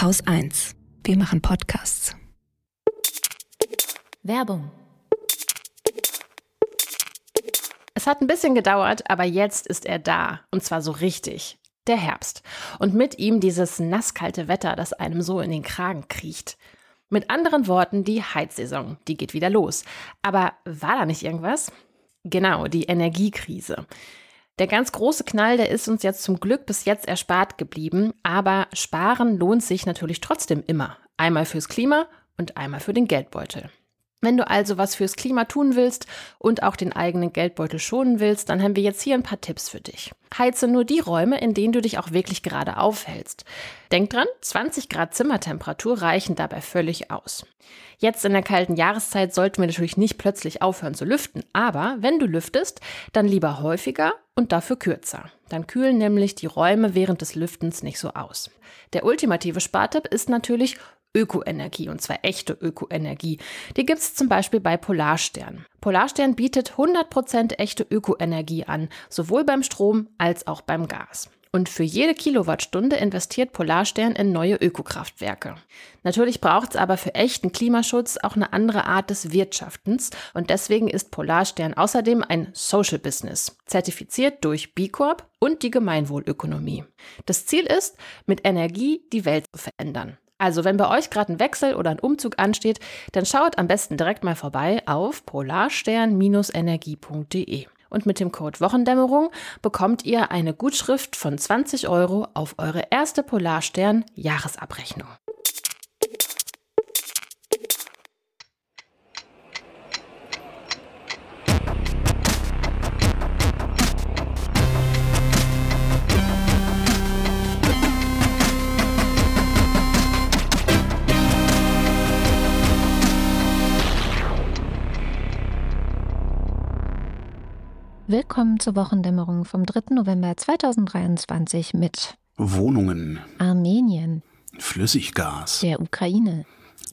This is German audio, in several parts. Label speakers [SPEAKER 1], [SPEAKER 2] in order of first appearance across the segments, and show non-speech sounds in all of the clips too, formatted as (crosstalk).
[SPEAKER 1] Haus 1. Wir machen Podcasts.
[SPEAKER 2] Werbung. Es hat ein bisschen gedauert, aber jetzt ist er da. Und zwar so richtig. Der Herbst. Und mit ihm dieses nasskalte Wetter, das einem so in den Kragen kriecht. Mit anderen Worten, die Heizsaison, die geht wieder los. Aber war da nicht irgendwas? Genau, die Energiekrise. Der ganz große Knall, der ist uns jetzt zum Glück bis jetzt erspart geblieben, aber sparen lohnt sich natürlich trotzdem immer. Einmal fürs Klima und einmal für den Geldbeutel. Wenn du also was fürs Klima tun willst und auch den eigenen Geldbeutel schonen willst, dann haben wir jetzt hier ein paar Tipps für dich. Heize nur die Räume, in denen du dich auch wirklich gerade aufhältst. Denk dran, 20 Grad Zimmertemperatur reichen dabei völlig aus. Jetzt in der kalten Jahreszeit sollten wir natürlich nicht plötzlich aufhören zu lüften, aber wenn du lüftest, dann lieber häufiger und dafür kürzer. Dann kühlen nämlich die Räume während des Lüftens nicht so aus. Der ultimative Spartipp ist natürlich Ökoenergie und zwar echte Ökoenergie. Die gibt es zum Beispiel bei Polarstern. Polarstern bietet 100% echte Ökoenergie an, sowohl beim Strom als auch beim Gas. Und für jede Kilowattstunde investiert Polarstern in neue Ökokraftwerke. Natürlich braucht es aber für echten Klimaschutz auch eine andere Art des Wirtschaftens und deswegen ist Polarstern außerdem ein Social Business, zertifiziert durch B Corp und die Gemeinwohlökonomie. Das Ziel ist, mit Energie die Welt zu verändern. Also, wenn bei euch gerade ein Wechsel oder ein Umzug ansteht, dann schaut am besten direkt mal vorbei auf polarstern-energie.de. Und mit dem Code Wochendämmerung bekommt ihr eine Gutschrift von 20 Euro auf eure erste Polarstern
[SPEAKER 3] Willkommen zur Wochendämmerung vom 3. November 2023 mit
[SPEAKER 4] Wohnungen,
[SPEAKER 3] Armenien,
[SPEAKER 4] Flüssiggas,
[SPEAKER 3] der Ukraine,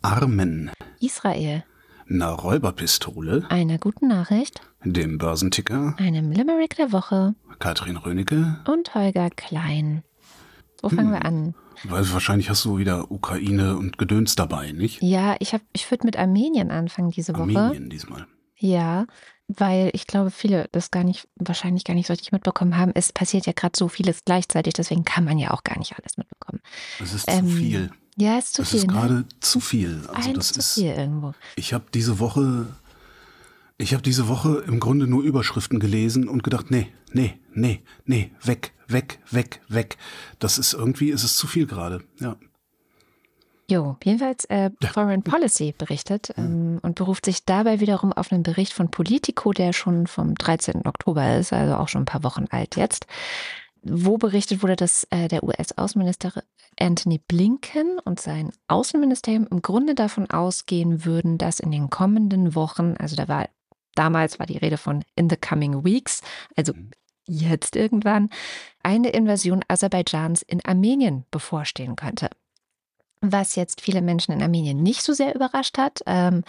[SPEAKER 4] Armen,
[SPEAKER 3] Israel,
[SPEAKER 4] einer Räuberpistole,
[SPEAKER 3] einer guten Nachricht,
[SPEAKER 4] dem Börsenticker,
[SPEAKER 3] einem Limerick der Woche
[SPEAKER 4] Katrin Rönecke.
[SPEAKER 3] und Holger Klein. Wo fangen wir an?
[SPEAKER 4] Weil wahrscheinlich hast du wieder Ukraine und Gedöns dabei, nicht?
[SPEAKER 3] Ja, ich, hab, ich würde mit Armenien anfangen diese Woche.
[SPEAKER 4] Armenien diesmal.
[SPEAKER 3] Ja, weil ich glaube, viele das gar nicht, wahrscheinlich gar nicht so richtig mitbekommen haben. Es passiert ja gerade so vieles gleichzeitig, deswegen kann man ja auch gar nicht alles mitbekommen.
[SPEAKER 4] Das ist
[SPEAKER 3] Ähm,
[SPEAKER 4] zu viel.
[SPEAKER 3] Ja, ist zu
[SPEAKER 4] Das
[SPEAKER 3] viel.
[SPEAKER 4] ist
[SPEAKER 3] ne?
[SPEAKER 4] gerade zu viel. Also
[SPEAKER 3] Eins
[SPEAKER 4] das
[SPEAKER 3] zu
[SPEAKER 4] ist.
[SPEAKER 3] viel irgendwo.
[SPEAKER 4] Ich habe diese Woche, ich habe diese Woche im Grunde nur Überschriften gelesen und gedacht, nee, nee, nee, nee, weg, weg, weg, weg. Das ist irgendwie, ist es zu viel gerade. Ja.
[SPEAKER 3] Jo, jedenfalls äh, Foreign Policy berichtet ähm, und beruft sich dabei wiederum auf einen Bericht von Politico, der schon vom 13. Oktober ist, also auch schon ein paar Wochen alt jetzt, wo berichtet wurde, dass äh, der US-Außenminister Anthony Blinken und sein Außenministerium im Grunde davon ausgehen würden, dass in den kommenden Wochen, also da war damals war die Rede von in the coming weeks, also jetzt irgendwann, eine Invasion Aserbaidschans in Armenien bevorstehen könnte was jetzt viele Menschen in Armenien nicht so sehr überrascht hat. Ähm,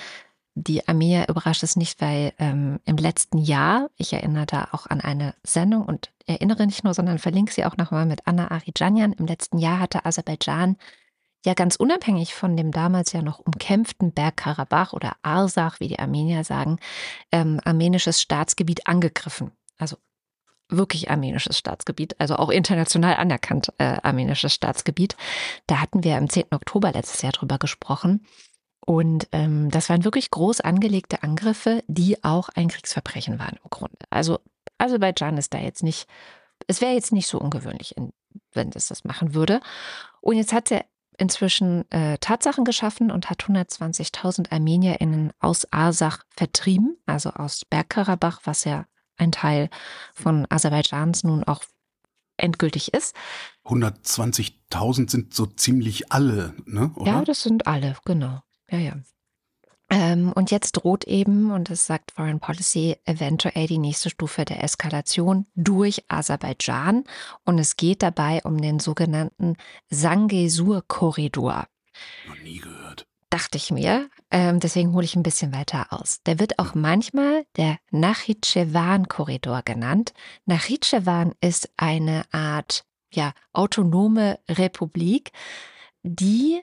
[SPEAKER 3] die Armenier überrascht es nicht, weil ähm, im letzten Jahr, ich erinnere da auch an eine Sendung und erinnere nicht nur, sondern verlinke sie auch nochmal mit Anna Arijanian. Im letzten Jahr hatte Aserbaidschan ja ganz unabhängig von dem damals ja noch umkämpften Bergkarabach oder Arsach, wie die Armenier sagen, ähm, armenisches Staatsgebiet angegriffen. Also wirklich armenisches Staatsgebiet, also auch international anerkannt äh, armenisches Staatsgebiet. Da hatten wir am 10. Oktober letztes Jahr drüber gesprochen. Und ähm, das waren wirklich groß angelegte Angriffe, die auch ein Kriegsverbrechen waren im Grunde. Also Aserbaidschan ist da jetzt nicht, es wäre jetzt nicht so ungewöhnlich, wenn es das machen würde. Und jetzt hat er inzwischen äh, Tatsachen geschaffen und hat 120.000 ArmenierInnen aus Arsach vertrieben, also aus Bergkarabach, was ja ein Teil von Aserbaidschans nun auch endgültig ist.
[SPEAKER 4] 120.000 sind so ziemlich alle, ne? Oder?
[SPEAKER 3] Ja, das sind alle, genau. Ja, ja. Ähm, und jetzt droht eben, und das sagt Foreign Policy, eventuell die nächste Stufe der Eskalation durch Aserbaidschan. Und es geht dabei um den sogenannten Sangesur-Korridor.
[SPEAKER 4] Noch nie gehört.
[SPEAKER 3] Dachte ich mir. Ähm, deswegen hole ich ein bisschen weiter aus. Der wird auch manchmal der Nachitschewan-Korridor genannt. Nachitschewan ist eine Art ja, autonome Republik die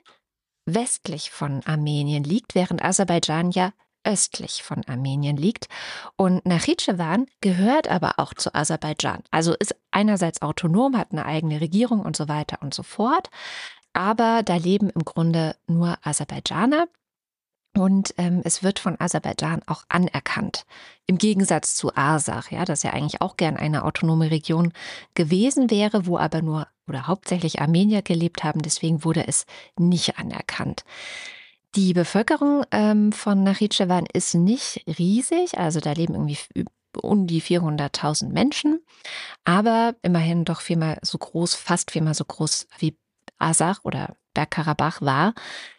[SPEAKER 3] westlich von Armenien liegt, während Aserbaidschan ja östlich von Armenien liegt. Und Nachitschewan gehört aber auch zu Aserbaidschan. Also ist einerseits autonom, hat eine eigene Regierung und so weiter und so fort. Aber da leben im Grunde nur Aserbaidschaner. Und ähm, es wird von Aserbaidschan auch anerkannt. Im Gegensatz zu Arsach, ja, das ja eigentlich auch gern eine autonome Region gewesen wäre, wo aber nur oder hauptsächlich Armenier gelebt haben. Deswegen wurde es nicht anerkannt. Die Bevölkerung ähm, von Nachitschewan ist nicht riesig, also da leben irgendwie um die 400.000 Menschen, aber immerhin doch viermal so groß, fast viermal so groß wie Asach oder Bergkarabach war.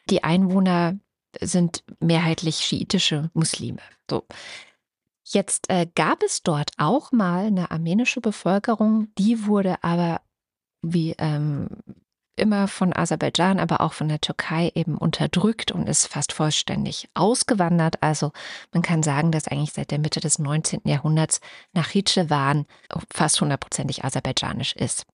[SPEAKER 3] Die Einwohner sind mehrheitlich schiitische Muslime. So. Jetzt äh, gab es dort auch mal eine armenische Bevölkerung, die wurde aber wie ähm, immer von Aserbaidschan, aber auch von der Türkei eben unterdrückt und ist fast vollständig ausgewandert. Also man kann sagen, dass eigentlich seit der Mitte des 19. Jahrhunderts Nachitschewan fast hundertprozentig aserbaidschanisch ist.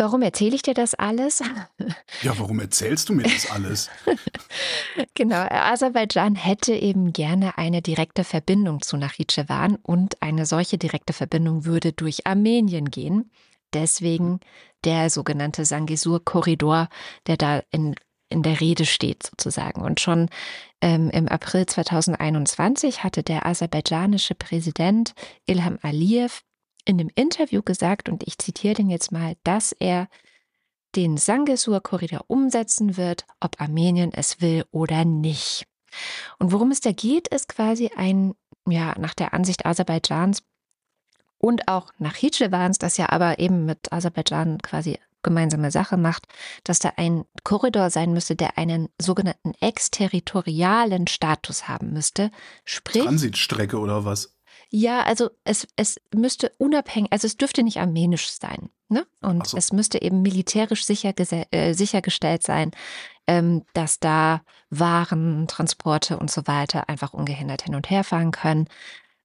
[SPEAKER 3] Warum erzähle ich dir das alles? (laughs)
[SPEAKER 4] Ja, warum erzählst du mir das alles? (laughs)
[SPEAKER 3] genau, Aserbaidschan hätte eben gerne eine direkte Verbindung zu Nachitschewan und eine solche direkte Verbindung würde durch Armenien gehen. Deswegen der sogenannte Sangisur-Korridor, der da in, in der Rede steht sozusagen. Und schon ähm, im April 2021 hatte der aserbaidschanische Präsident Ilham Aliyev in dem Interview gesagt, und ich zitiere den jetzt mal, dass er den Sangisur-Korridor umsetzen wird, ob Armenien es will oder nicht. Und worum es da geht, ist quasi ein, ja, nach der Ansicht Aserbaidschans und auch nach Hitschewans, das ja aber eben mit Aserbaidschan quasi gemeinsame Sache macht, dass da ein Korridor sein müsste, der einen sogenannten exterritorialen Status haben müsste.
[SPEAKER 4] Sprich, Transitstrecke oder was?
[SPEAKER 3] Ja, also es, es müsste unabhängig, also es dürfte nicht armenisch sein. Ne? Und so. es müsste eben militärisch sicher, äh, sichergestellt sein, ähm, dass da Waren, Transporte und so weiter einfach ungehindert hin und her fahren können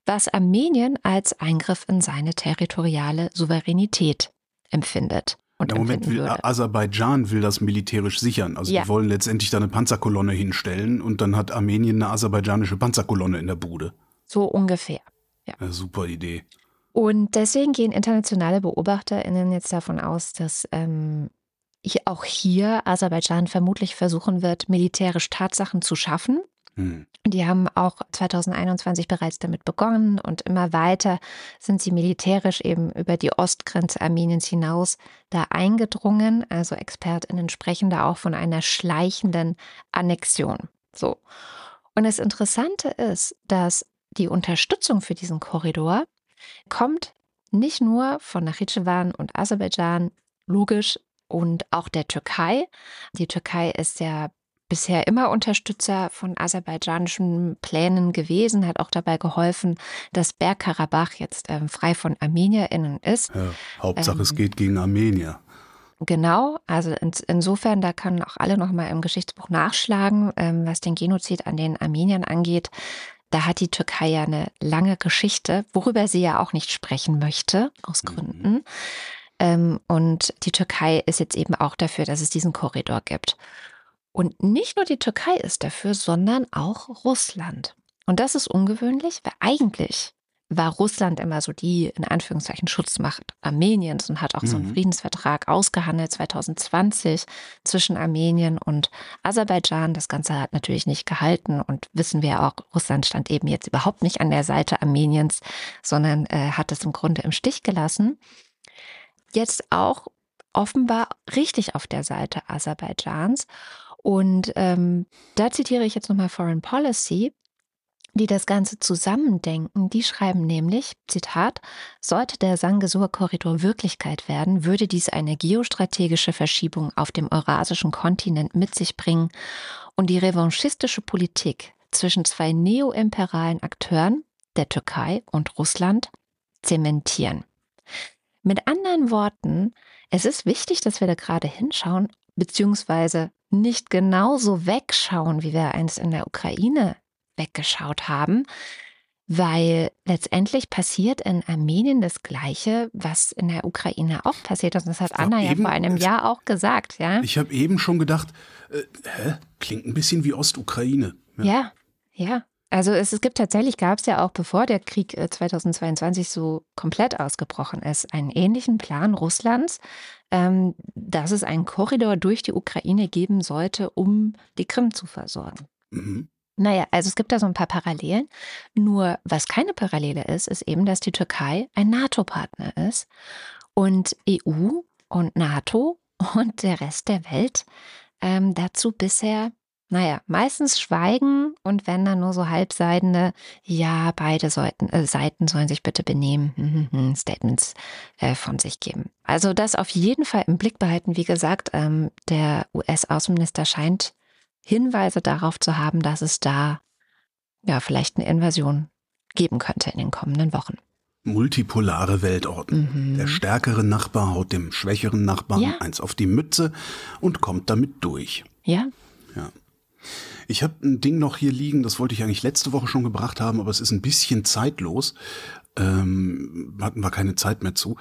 [SPEAKER 3] was Armenien als Eingriff in seine territoriale Souveränität empfindet. Und
[SPEAKER 4] Im Moment will würde. Aserbaidschan will das militärisch sichern. Also ja. die wollen letztendlich da eine Panzerkolonne hinstellen und dann hat Armenien eine aserbaidschanische Panzerkolonne in der Bude.
[SPEAKER 3] So ungefähr. Ja.
[SPEAKER 4] Eine super Idee.
[SPEAKER 3] Und deswegen gehen internationale BeobachterInnen jetzt davon aus, dass ähm, auch hier Aserbaidschan vermutlich versuchen wird, militärisch Tatsachen zu schaffen, hm. Die haben auch 2021 bereits damit begonnen und immer weiter sind sie militärisch eben über die Ostgrenze Armeniens hinaus da eingedrungen. Also ExpertInnen sprechen da auch von einer schleichenden Annexion. So. Und das Interessante ist, dass die Unterstützung für diesen Korridor kommt nicht nur von Nachitschewan und Aserbaidschan, logisch, und auch der Türkei. Die Türkei ist ja bisher immer Unterstützer von aserbaidschanischen Plänen gewesen, hat auch dabei geholfen, dass Bergkarabach jetzt ähm, frei von ArmenierInnen ist.
[SPEAKER 4] Ja, Hauptsache ähm, es geht gegen Armenier.
[SPEAKER 3] Genau, also in, insofern, da können auch alle nochmal im Geschichtsbuch nachschlagen, ähm, was den Genozid an den Armeniern angeht. Da hat die Türkei ja eine lange Geschichte, worüber sie ja auch nicht sprechen möchte, aus mhm. Gründen. Mhm. Ähm, und die Türkei ist jetzt eben auch dafür, dass es diesen Korridor gibt. Und nicht nur die Türkei ist dafür, sondern auch Russland. Und das ist ungewöhnlich, weil eigentlich war Russland immer so die, in Anführungszeichen, Schutzmacht Armeniens und hat auch mhm. so einen mhm. Friedensvertrag ausgehandelt 2020 zwischen Armenien und Aserbaidschan. Das Ganze hat natürlich nicht gehalten und wissen wir auch, Russland stand eben jetzt überhaupt nicht an der Seite Armeniens, sondern äh, hat es im Grunde im Stich gelassen. Jetzt auch offenbar richtig auf der Seite Aserbaidschans. Und ähm, da zitiere ich jetzt nochmal Foreign Policy, die das Ganze zusammendenken. Die schreiben nämlich, Zitat, sollte der Sangesur-Korridor Wirklichkeit werden, würde dies eine geostrategische Verschiebung auf dem eurasischen Kontinent mit sich bringen und die revanchistische Politik zwischen zwei neoimperalen Akteuren, der Türkei und Russland, zementieren. Mit anderen Worten, es ist wichtig, dass wir da gerade hinschauen, beziehungsweise nicht genauso wegschauen, wie wir einst in der Ukraine weggeschaut haben. weil letztendlich passiert in Armenien das Gleiche, was in der Ukraine auch passiert ist. Und das hat Anna ja vor einem Jahr auch gesagt, ja.
[SPEAKER 4] Ich habe eben schon gedacht, äh, hä? Klingt ein bisschen wie Ostukraine.
[SPEAKER 3] Ja, ja. ja. Also es, es, gibt tatsächlich, gab es ja auch, bevor der Krieg 2022 äh, so komplett ausgebrochen ist, einen ähnlichen Plan Russlands, ähm, dass es einen Korridor durch die Ukraine geben sollte, um die Krim zu versorgen. Mhm. Naja, also es gibt da so ein paar Parallelen. Nur was keine Parallele ist, ist eben, dass die Türkei ein NATO-Partner ist und EU und NATO (laughs) und der Rest der Welt ähm, dazu bisher, naja, meistens schweigen und wenn dann nur so halbseidene, ja, beide sollten, äh, Seiten sollen sich bitte benehmen, hm, hm, hm, Statements äh, von sich geben. Also das auf jeden Fall im Blick behalten. Wie gesagt, ähm, der US-Außenminister scheint Hinweise darauf zu haben, dass es da ja vielleicht eine Invasion geben könnte in den kommenden Wochen.
[SPEAKER 4] Multipolare Weltordnung. Mhm. Der stärkere Nachbar haut dem schwächeren Nachbarn ja. eins auf die Mütze und kommt damit durch.
[SPEAKER 3] Ja.
[SPEAKER 4] Ja. Ich habe ein Ding noch hier liegen, das wollte ich eigentlich letzte Woche schon gebracht haben, aber es ist ein bisschen zeitlos. Ähm, hatten wir keine Zeit mehr zu.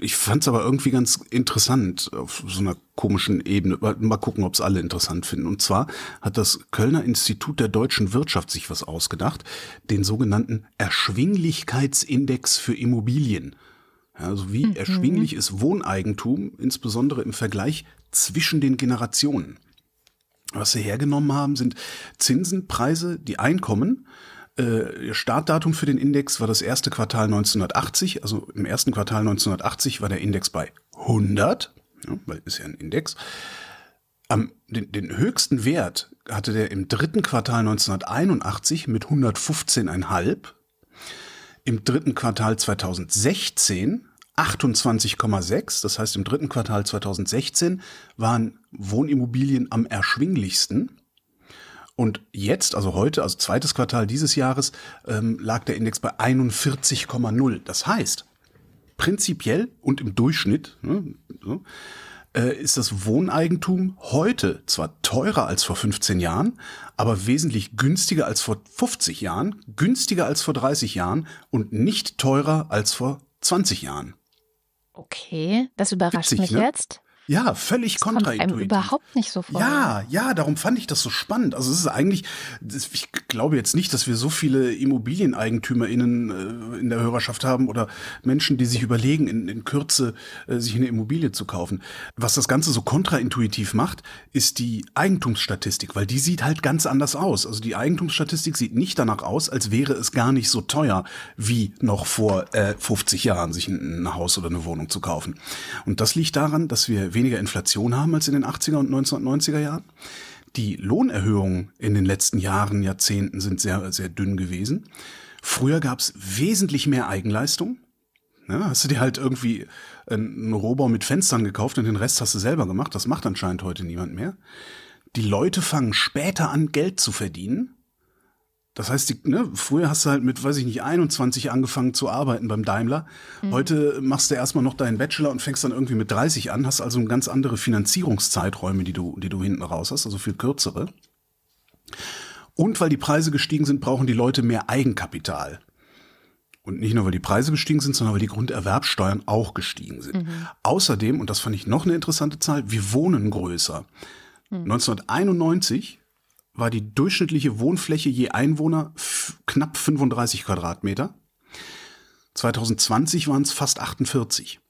[SPEAKER 4] Ich fand es aber irgendwie ganz interessant auf so einer komischen Ebene. Mal gucken, ob es alle interessant finden. Und zwar hat das Kölner Institut der deutschen Wirtschaft sich was ausgedacht, den sogenannten Erschwinglichkeitsindex für Immobilien. Also wie mhm. erschwinglich ist Wohneigentum, insbesondere im Vergleich zwischen den Generationen. Was sie hergenommen haben, sind Zinsen, Preise, die Einkommen äh, Startdatum für den Index war das erste Quartal 1980. Also im ersten Quartal 1980 war der Index bei 100, ja, weil ist ja ein Index. Am, den, den höchsten Wert hatte der im dritten Quartal 1981 mit 115,5. Im dritten Quartal 2016 28,6. Das heißt, im dritten Quartal 2016 waren Wohnimmobilien am erschwinglichsten. Und jetzt, also heute, also zweites Quartal dieses Jahres, ähm, lag der Index bei 41,0. Das heißt, prinzipiell und im Durchschnitt ne, so, äh, ist das Wohneigentum heute zwar teurer als vor 15 Jahren, aber wesentlich günstiger als vor 50 Jahren, günstiger als vor 30 Jahren und nicht teurer als vor 20 Jahren.
[SPEAKER 3] Okay, das überrascht Witzig, mich ne? jetzt.
[SPEAKER 4] Ja, völlig das kontraintuitiv. Kommt
[SPEAKER 3] einem überhaupt nicht so vor.
[SPEAKER 4] Ja, ja, darum fand ich das so spannend. Also es ist eigentlich, ich glaube jetzt nicht, dass wir so viele ImmobilieneigentümerInnen äh, in der Hörerschaft haben oder Menschen, die sich überlegen, in, in Kürze äh, sich eine Immobilie zu kaufen. Was das Ganze so kontraintuitiv macht, ist die Eigentumsstatistik, weil die sieht halt ganz anders aus. Also die Eigentumsstatistik sieht nicht danach aus, als wäre es gar nicht so teuer, wie noch vor äh, 50 Jahren sich ein, ein Haus oder eine Wohnung zu kaufen. Und das liegt daran, dass wir weniger Inflation haben als in den 80er und 1990er Jahren. Die Lohnerhöhungen in den letzten Jahren, Jahrzehnten sind sehr, sehr dünn gewesen. Früher gab es wesentlich mehr Eigenleistung. Ja, hast du dir halt irgendwie einen Rohbau mit Fenstern gekauft und den Rest hast du selber gemacht. Das macht anscheinend heute niemand mehr. Die Leute fangen später an, Geld zu verdienen. Das heißt, die, ne, früher hast du halt mit, weiß ich nicht, 21 angefangen zu arbeiten beim Daimler. Mhm. Heute machst du erstmal noch deinen Bachelor und fängst dann irgendwie mit 30 an, hast also ganz andere Finanzierungszeiträume, die du, die du hinten raus hast, also viel kürzere. Und weil die Preise gestiegen sind, brauchen die Leute mehr Eigenkapital. Und nicht nur, weil die Preise gestiegen sind, sondern weil die Grunderwerbsteuern auch gestiegen sind. Mhm. Außerdem, und das fand ich noch eine interessante Zahl, wir wohnen größer. Mhm. 1991 war die durchschnittliche Wohnfläche je Einwohner knapp 35 Quadratmeter. 2020 waren es fast 48.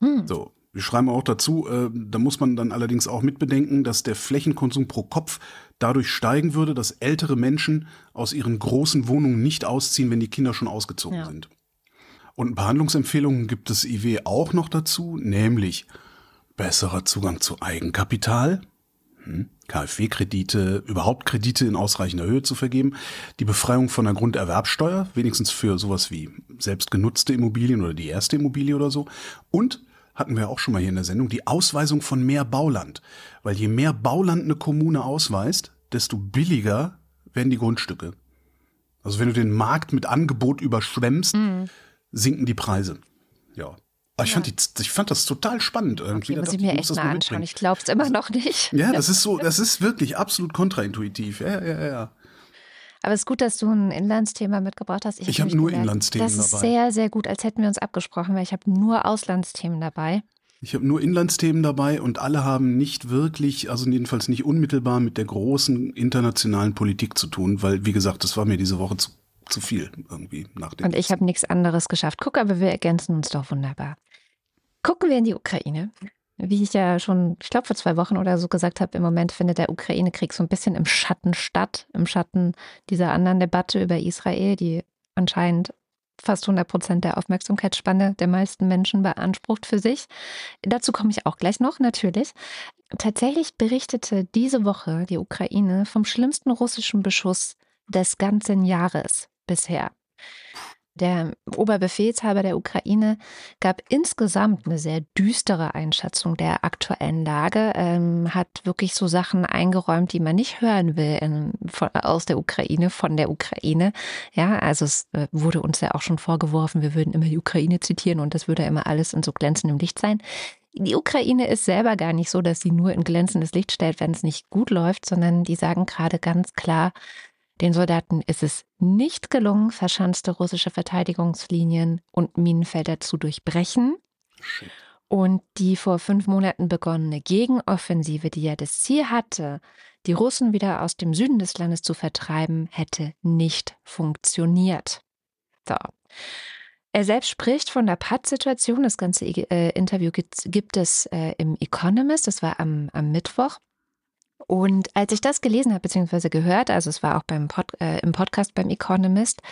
[SPEAKER 4] Hm. So, wir schreiben auch dazu, äh, da muss man dann allerdings auch mitbedenken, dass der Flächenkonsum pro Kopf dadurch steigen würde, dass ältere Menschen aus ihren großen Wohnungen nicht ausziehen, wenn die Kinder schon ausgezogen ja. sind. Und Behandlungsempfehlungen gibt es IW auch noch dazu, nämlich besserer Zugang zu Eigenkapital, hm? KfW-Kredite, überhaupt Kredite in ausreichender Höhe zu vergeben, die Befreiung von der Grunderwerbsteuer, wenigstens für sowas wie selbstgenutzte Immobilien oder die erste Immobilie oder so, und hatten wir auch schon mal hier in der Sendung, die Ausweisung von mehr Bauland. Weil je mehr Bauland eine Kommune ausweist, desto billiger werden die Grundstücke. Also wenn du den Markt mit Angebot überschwemmst, mhm. sinken die Preise. Ja. Aber ich, ja. fand die, ich fand das total spannend.
[SPEAKER 3] Irgendwie. Okay, muss ich mir echt mal anschauen. Ich glaube es immer noch nicht.
[SPEAKER 4] Ja, das (laughs) ist so, das ist wirklich absolut kontraintuitiv. Ja, ja, ja.
[SPEAKER 3] Aber es ist gut, dass du ein Inlandsthema mitgebracht hast.
[SPEAKER 4] Ich, ich habe nur gemerkt, Inlandsthemen
[SPEAKER 3] dabei. Das ist
[SPEAKER 4] dabei.
[SPEAKER 3] sehr, sehr gut, als hätten wir uns abgesprochen, weil ich habe nur Auslandsthemen dabei.
[SPEAKER 4] Ich habe nur Inlandsthemen dabei und alle haben nicht wirklich, also jedenfalls nicht unmittelbar mit der großen internationalen Politik zu tun, weil, wie gesagt, das war mir diese Woche zu, zu viel irgendwie nach dem.
[SPEAKER 3] Und ich habe nichts anderes geschafft. Guck, aber wir ergänzen uns doch wunderbar. Gucken wir in die Ukraine. Wie ich ja schon, ich glaube, vor zwei Wochen oder so gesagt habe, im Moment findet der Ukraine-Krieg so ein bisschen im Schatten statt, im Schatten dieser anderen Debatte über Israel, die anscheinend fast 100 Prozent der Aufmerksamkeitsspanne der meisten Menschen beansprucht für sich. Dazu komme ich auch gleich noch, natürlich. Tatsächlich berichtete diese Woche die Ukraine vom schlimmsten russischen Beschuss des ganzen Jahres bisher. Der Oberbefehlshaber der Ukraine gab insgesamt eine sehr düstere Einschätzung der aktuellen Lage, ähm, hat wirklich so Sachen eingeräumt, die man nicht hören will in, von, aus der Ukraine, von der Ukraine. Ja, also es äh, wurde uns ja auch schon vorgeworfen, wir würden immer die Ukraine zitieren und das würde immer alles in so glänzendem Licht sein. Die Ukraine ist selber gar nicht so, dass sie nur in glänzendes Licht stellt, wenn es nicht gut läuft, sondern die sagen gerade ganz klar, den Soldaten ist es nicht gelungen, verschanzte russische Verteidigungslinien und Minenfelder zu durchbrechen. Und die vor fünf Monaten begonnene Gegenoffensive, die ja das Ziel hatte, die Russen wieder aus dem Süden des Landes zu vertreiben, hätte nicht funktioniert. So. Er selbst spricht von der Paz-Situation. Das ganze äh, Interview gibt, gibt es äh, im Economist. Das war am, am Mittwoch. Und als ich das gelesen habe, beziehungsweise gehört, also es war auch beim Pod, äh, im Podcast beim Economist,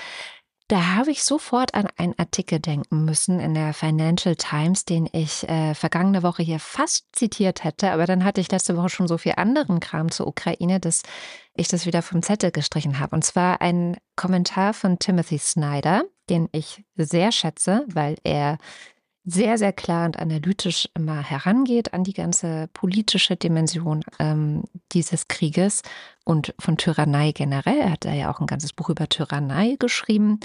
[SPEAKER 3] da habe ich sofort an einen Artikel denken müssen in der Financial Times, den ich äh, vergangene Woche hier fast zitiert hätte, aber dann hatte ich letzte Woche schon so viel anderen Kram zur Ukraine, dass ich das wieder vom Zettel gestrichen habe. Und zwar ein Kommentar von Timothy Snyder, den ich sehr schätze, weil er sehr, sehr klar und analytisch immer herangeht an die ganze politische Dimension ähm, dieses Krieges und von Tyrannei generell. Er hat da ja auch ein ganzes Buch über Tyrannei geschrieben.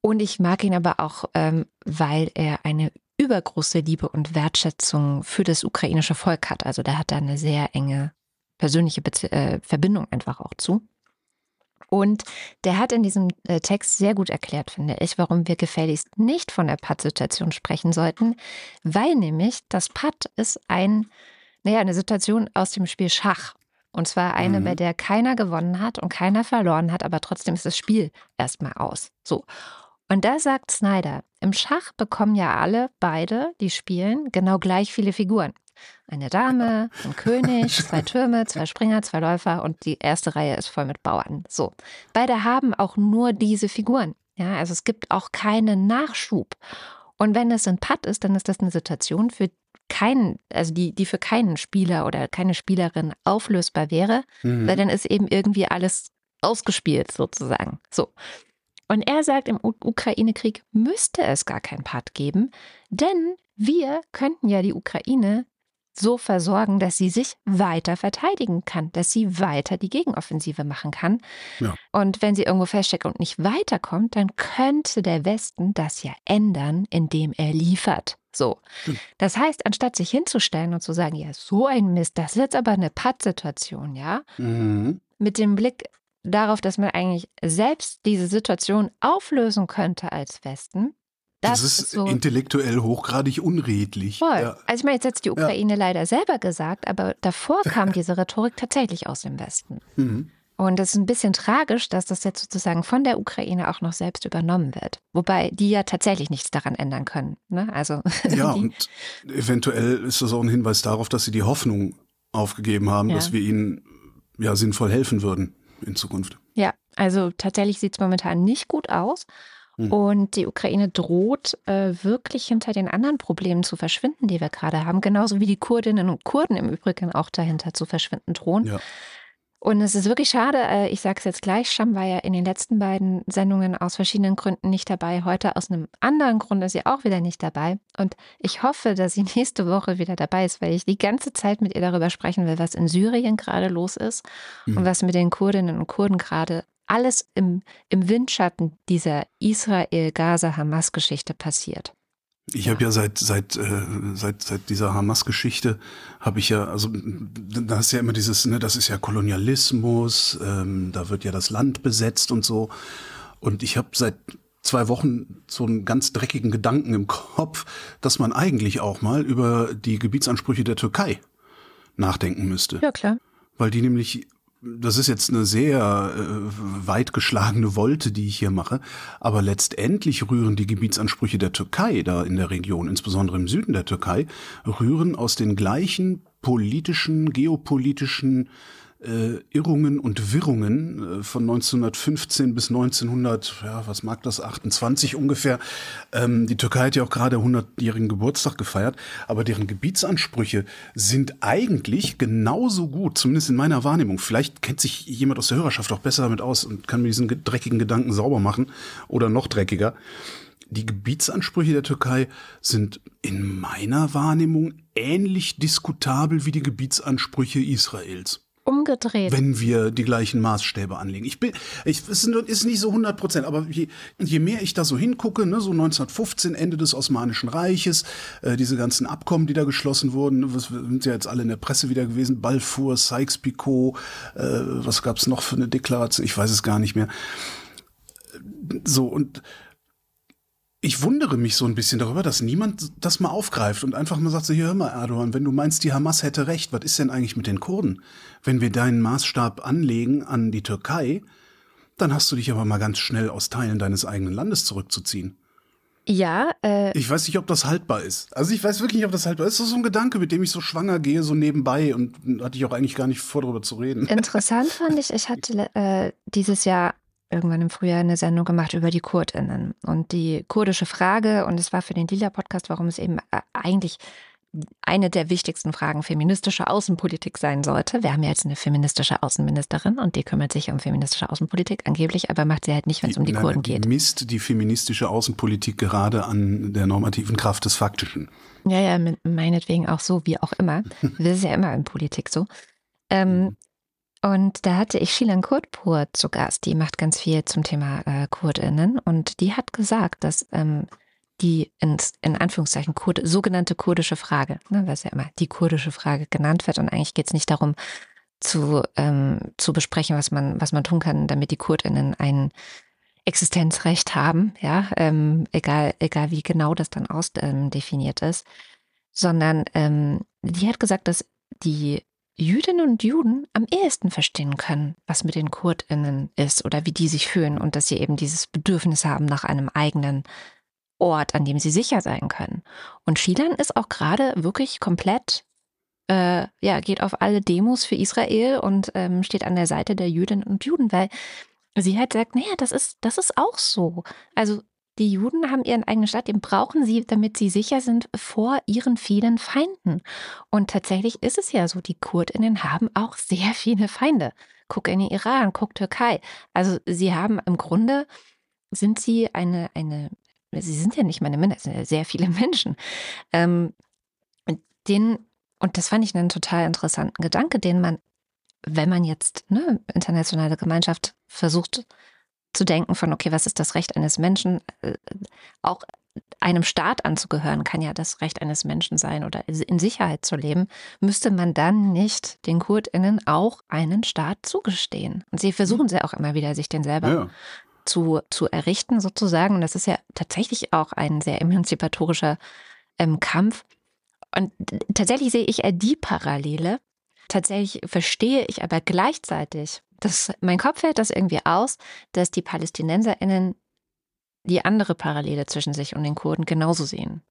[SPEAKER 3] Und ich mag ihn aber auch, ähm, weil er eine übergroße Liebe und Wertschätzung für das ukrainische Volk hat. Also der hat da eine sehr enge persönliche Bezie äh, Verbindung einfach auch zu. Und der hat in diesem äh, Text sehr gut erklärt, finde ich, warum wir gefälligst nicht von der Pad-Situation sprechen sollten, weil nämlich das Pad ist ein, naja, eine Situation aus dem Spiel Schach. Und zwar eine, mhm. bei der keiner gewonnen hat und keiner verloren hat, aber trotzdem ist das Spiel erstmal aus. So. Und da sagt Snyder, im Schach bekommen ja alle, beide, die spielen, genau gleich viele Figuren. Eine Dame, ein König, zwei Türme, zwei Springer, zwei Läufer und die erste Reihe ist voll mit Bauern. So. Beide haben auch nur diese Figuren. Ja, also es gibt auch keinen Nachschub. Und wenn es ein Putt ist, dann ist das eine Situation für keinen, also die, die für keinen Spieler oder keine Spielerin auflösbar wäre, mhm. weil dann ist eben irgendwie alles ausgespielt sozusagen. So. Und er sagt, im Ukraine-Krieg müsste es gar kein Putt geben, denn wir könnten ja die Ukraine so versorgen, dass sie sich weiter verteidigen kann, dass sie weiter die Gegenoffensive machen kann. Ja. Und wenn sie irgendwo feststeckt und nicht weiterkommt, dann könnte der Westen das ja ändern, indem er liefert. So. Das heißt, anstatt sich hinzustellen und zu sagen, ja, so ein Mist, das ist jetzt aber eine Pattsituation, ja, mhm. mit dem Blick darauf, dass man eigentlich selbst diese Situation auflösen könnte als Westen,
[SPEAKER 4] das, das ist so intellektuell hochgradig unredlich.
[SPEAKER 3] Voll. Ja. Also ich meine, jetzt hat die Ukraine ja. leider selber gesagt, aber davor kam diese Rhetorik tatsächlich aus dem Westen. Mhm. Und es ist ein bisschen tragisch, dass das jetzt sozusagen von der Ukraine auch noch selbst übernommen wird. Wobei die ja tatsächlich nichts daran ändern können. Ne? Also (laughs)
[SPEAKER 4] ja, und eventuell ist das auch ein Hinweis darauf, dass sie die Hoffnung aufgegeben haben, ja. dass wir ihnen ja sinnvoll helfen würden in Zukunft.
[SPEAKER 3] Ja, also tatsächlich sieht es momentan nicht gut aus. Hm. Und die Ukraine droht äh, wirklich hinter den anderen Problemen zu verschwinden, die wir gerade haben, genauso wie die Kurdinnen und Kurden im Übrigen auch dahinter zu verschwinden drohen. Ja. Und es ist wirklich schade, äh, ich sage es jetzt gleich, Scham war ja in den letzten beiden Sendungen aus verschiedenen Gründen nicht dabei. Heute aus einem anderen Grund ist sie auch wieder nicht dabei. Und ich hoffe, dass sie (laughs) nächste Woche wieder dabei ist, weil ich die ganze Zeit mit ihr darüber sprechen will, was in Syrien gerade los ist mhm. und was mit den Kurdinnen und Kurden gerade alles im, im Windschatten dieser Israel-Gaza-Hamas-Geschichte passiert.
[SPEAKER 4] Ich ja. habe ja seit seit äh, seit seit dieser Hamas-Geschichte habe ich ja also da ist ja immer dieses ne das ist ja Kolonialismus ähm, da wird ja das Land besetzt und so und ich habe seit zwei Wochen so einen ganz dreckigen Gedanken im Kopf, dass man eigentlich auch mal über die Gebietsansprüche der Türkei nachdenken müsste.
[SPEAKER 3] Ja, klar.
[SPEAKER 4] Weil die nämlich, das ist jetzt eine sehr äh, weit geschlagene Wolte, die ich hier mache, aber letztendlich rühren die Gebietsansprüche der Türkei da in der Region, insbesondere im Süden der Türkei, rühren aus den gleichen politischen, geopolitischen äh, Irrungen und Wirrungen äh, von 1915 bis 1900, ja, was mag das, 28 ungefähr. Ähm, die Türkei hat ja auch gerade 100-jährigen Geburtstag gefeiert, aber deren Gebietsansprüche sind eigentlich genauso gut, zumindest in meiner Wahrnehmung. Vielleicht kennt sich jemand aus der Hörerschaft auch besser damit aus und kann mir diesen dreckigen Gedanken sauber machen oder noch dreckiger. Die Gebietsansprüche der Türkei sind in meiner Wahrnehmung ähnlich diskutabel wie die Gebietsansprüche Israels
[SPEAKER 3] umgedreht.
[SPEAKER 4] Wenn wir die gleichen Maßstäbe anlegen. Ich bin, ich, es ist nicht so 100 Prozent, aber je, je mehr ich da so hingucke, ne, so 1915, Ende des Osmanischen Reiches, äh, diese ganzen Abkommen, die da geschlossen wurden, was, sind ja jetzt alle in der Presse wieder gewesen, Balfour, Sykes-Picot, äh, was gab's noch für eine Deklaration, ich weiß es gar nicht mehr. So, und ich wundere mich so ein bisschen darüber, dass niemand das mal aufgreift und einfach mal sagt, so, hier hör mal, Erdogan, wenn du meinst, die Hamas hätte recht, was ist denn eigentlich mit den Kurden? Wenn wir deinen Maßstab anlegen an die Türkei, dann hast du dich aber mal ganz schnell aus Teilen deines eigenen Landes zurückzuziehen.
[SPEAKER 3] Ja. Äh,
[SPEAKER 4] ich weiß nicht, ob das haltbar ist. Also ich weiß wirklich nicht, ob das haltbar ist. Das ist so ein Gedanke, mit dem ich so schwanger gehe, so nebenbei und hatte ich auch eigentlich gar nicht vor, darüber zu reden.
[SPEAKER 3] Interessant fand ich, ich hatte äh, dieses Jahr irgendwann im Frühjahr eine Sendung gemacht über die KurdInnen und die kurdische Frage. Und es war für den Lila-Podcast, warum es eben äh, eigentlich eine der wichtigsten Fragen feministische Außenpolitik sein sollte. Wir haben ja jetzt eine feministische Außenministerin und die kümmert sich um feministische Außenpolitik angeblich, aber macht sie halt nicht, wenn es um die nein, Kurden geht.
[SPEAKER 4] Misst die feministische Außenpolitik gerade an der normativen Kraft des Faktischen.
[SPEAKER 3] Ja, ja, meinetwegen auch so, wie auch immer. (laughs) Das ist ja immer in Politik so. Ähm, mhm. Und da hatte ich Shilan Kurdpur zu Gast, die macht ganz viel zum Thema äh, KurdInnen. Und die hat gesagt, dass ähm, die ins, in Anführungszeichen Kurd, sogenannte kurdische Frage, ne, was ja immer die kurdische Frage genannt wird. Und eigentlich geht es nicht darum zu, ähm, zu besprechen, was man, was man tun kann, damit die KurdInnen ein Existenzrecht haben, ja, ähm, egal, egal wie genau das dann ausdefiniert ähm, ist, sondern ähm, die hat gesagt, dass die Jüdinnen und Juden am ehesten verstehen können, was mit den KurdInnen ist oder wie die sich fühlen und dass sie eben dieses Bedürfnis haben nach einem eigenen Ort, an dem sie sicher sein können. Und Shilan ist auch gerade wirklich komplett, äh, ja, geht auf alle Demos für Israel und ähm, steht an der Seite der Jüdinnen und Juden, weil sie halt sagt, naja, das ist, das ist auch so. Also die Juden haben ihren eigenen Staat, den brauchen sie, damit sie sicher sind vor ihren vielen Feinden. Und tatsächlich ist es ja so, die Kurdinnen haben auch sehr viele Feinde. Guck in den Iran, guck Türkei. Also sie haben im Grunde, sind sie eine, eine sie sind ja nicht meine Minderheit, sind ja sehr viele (laughs) Menschen. Ähm, den, und das fand ich einen total interessanten Gedanke, den man, wenn man jetzt ne, internationale Gemeinschaft versucht zu denken von, okay, was ist das Recht eines Menschen? Äh, auch einem Staat anzugehören kann ja das Recht eines Menschen sein oder in Sicherheit zu leben, müsste man dann nicht den KurdInnen auch einen Staat zugestehen. Und sie versuchen sie auch immer wieder, sich den selber ja. zu, zu errichten, sozusagen. Und das ist ja tatsächlich auch ein sehr emanzipatorischer ähm, Kampf. Und tatsächlich sehe ich eher die Parallele. Tatsächlich verstehe ich aber gleichzeitig das, mein Kopf hält das irgendwie aus, dass die PalästinenserInnen die andere Parallele zwischen sich und den Kurden genauso sehen.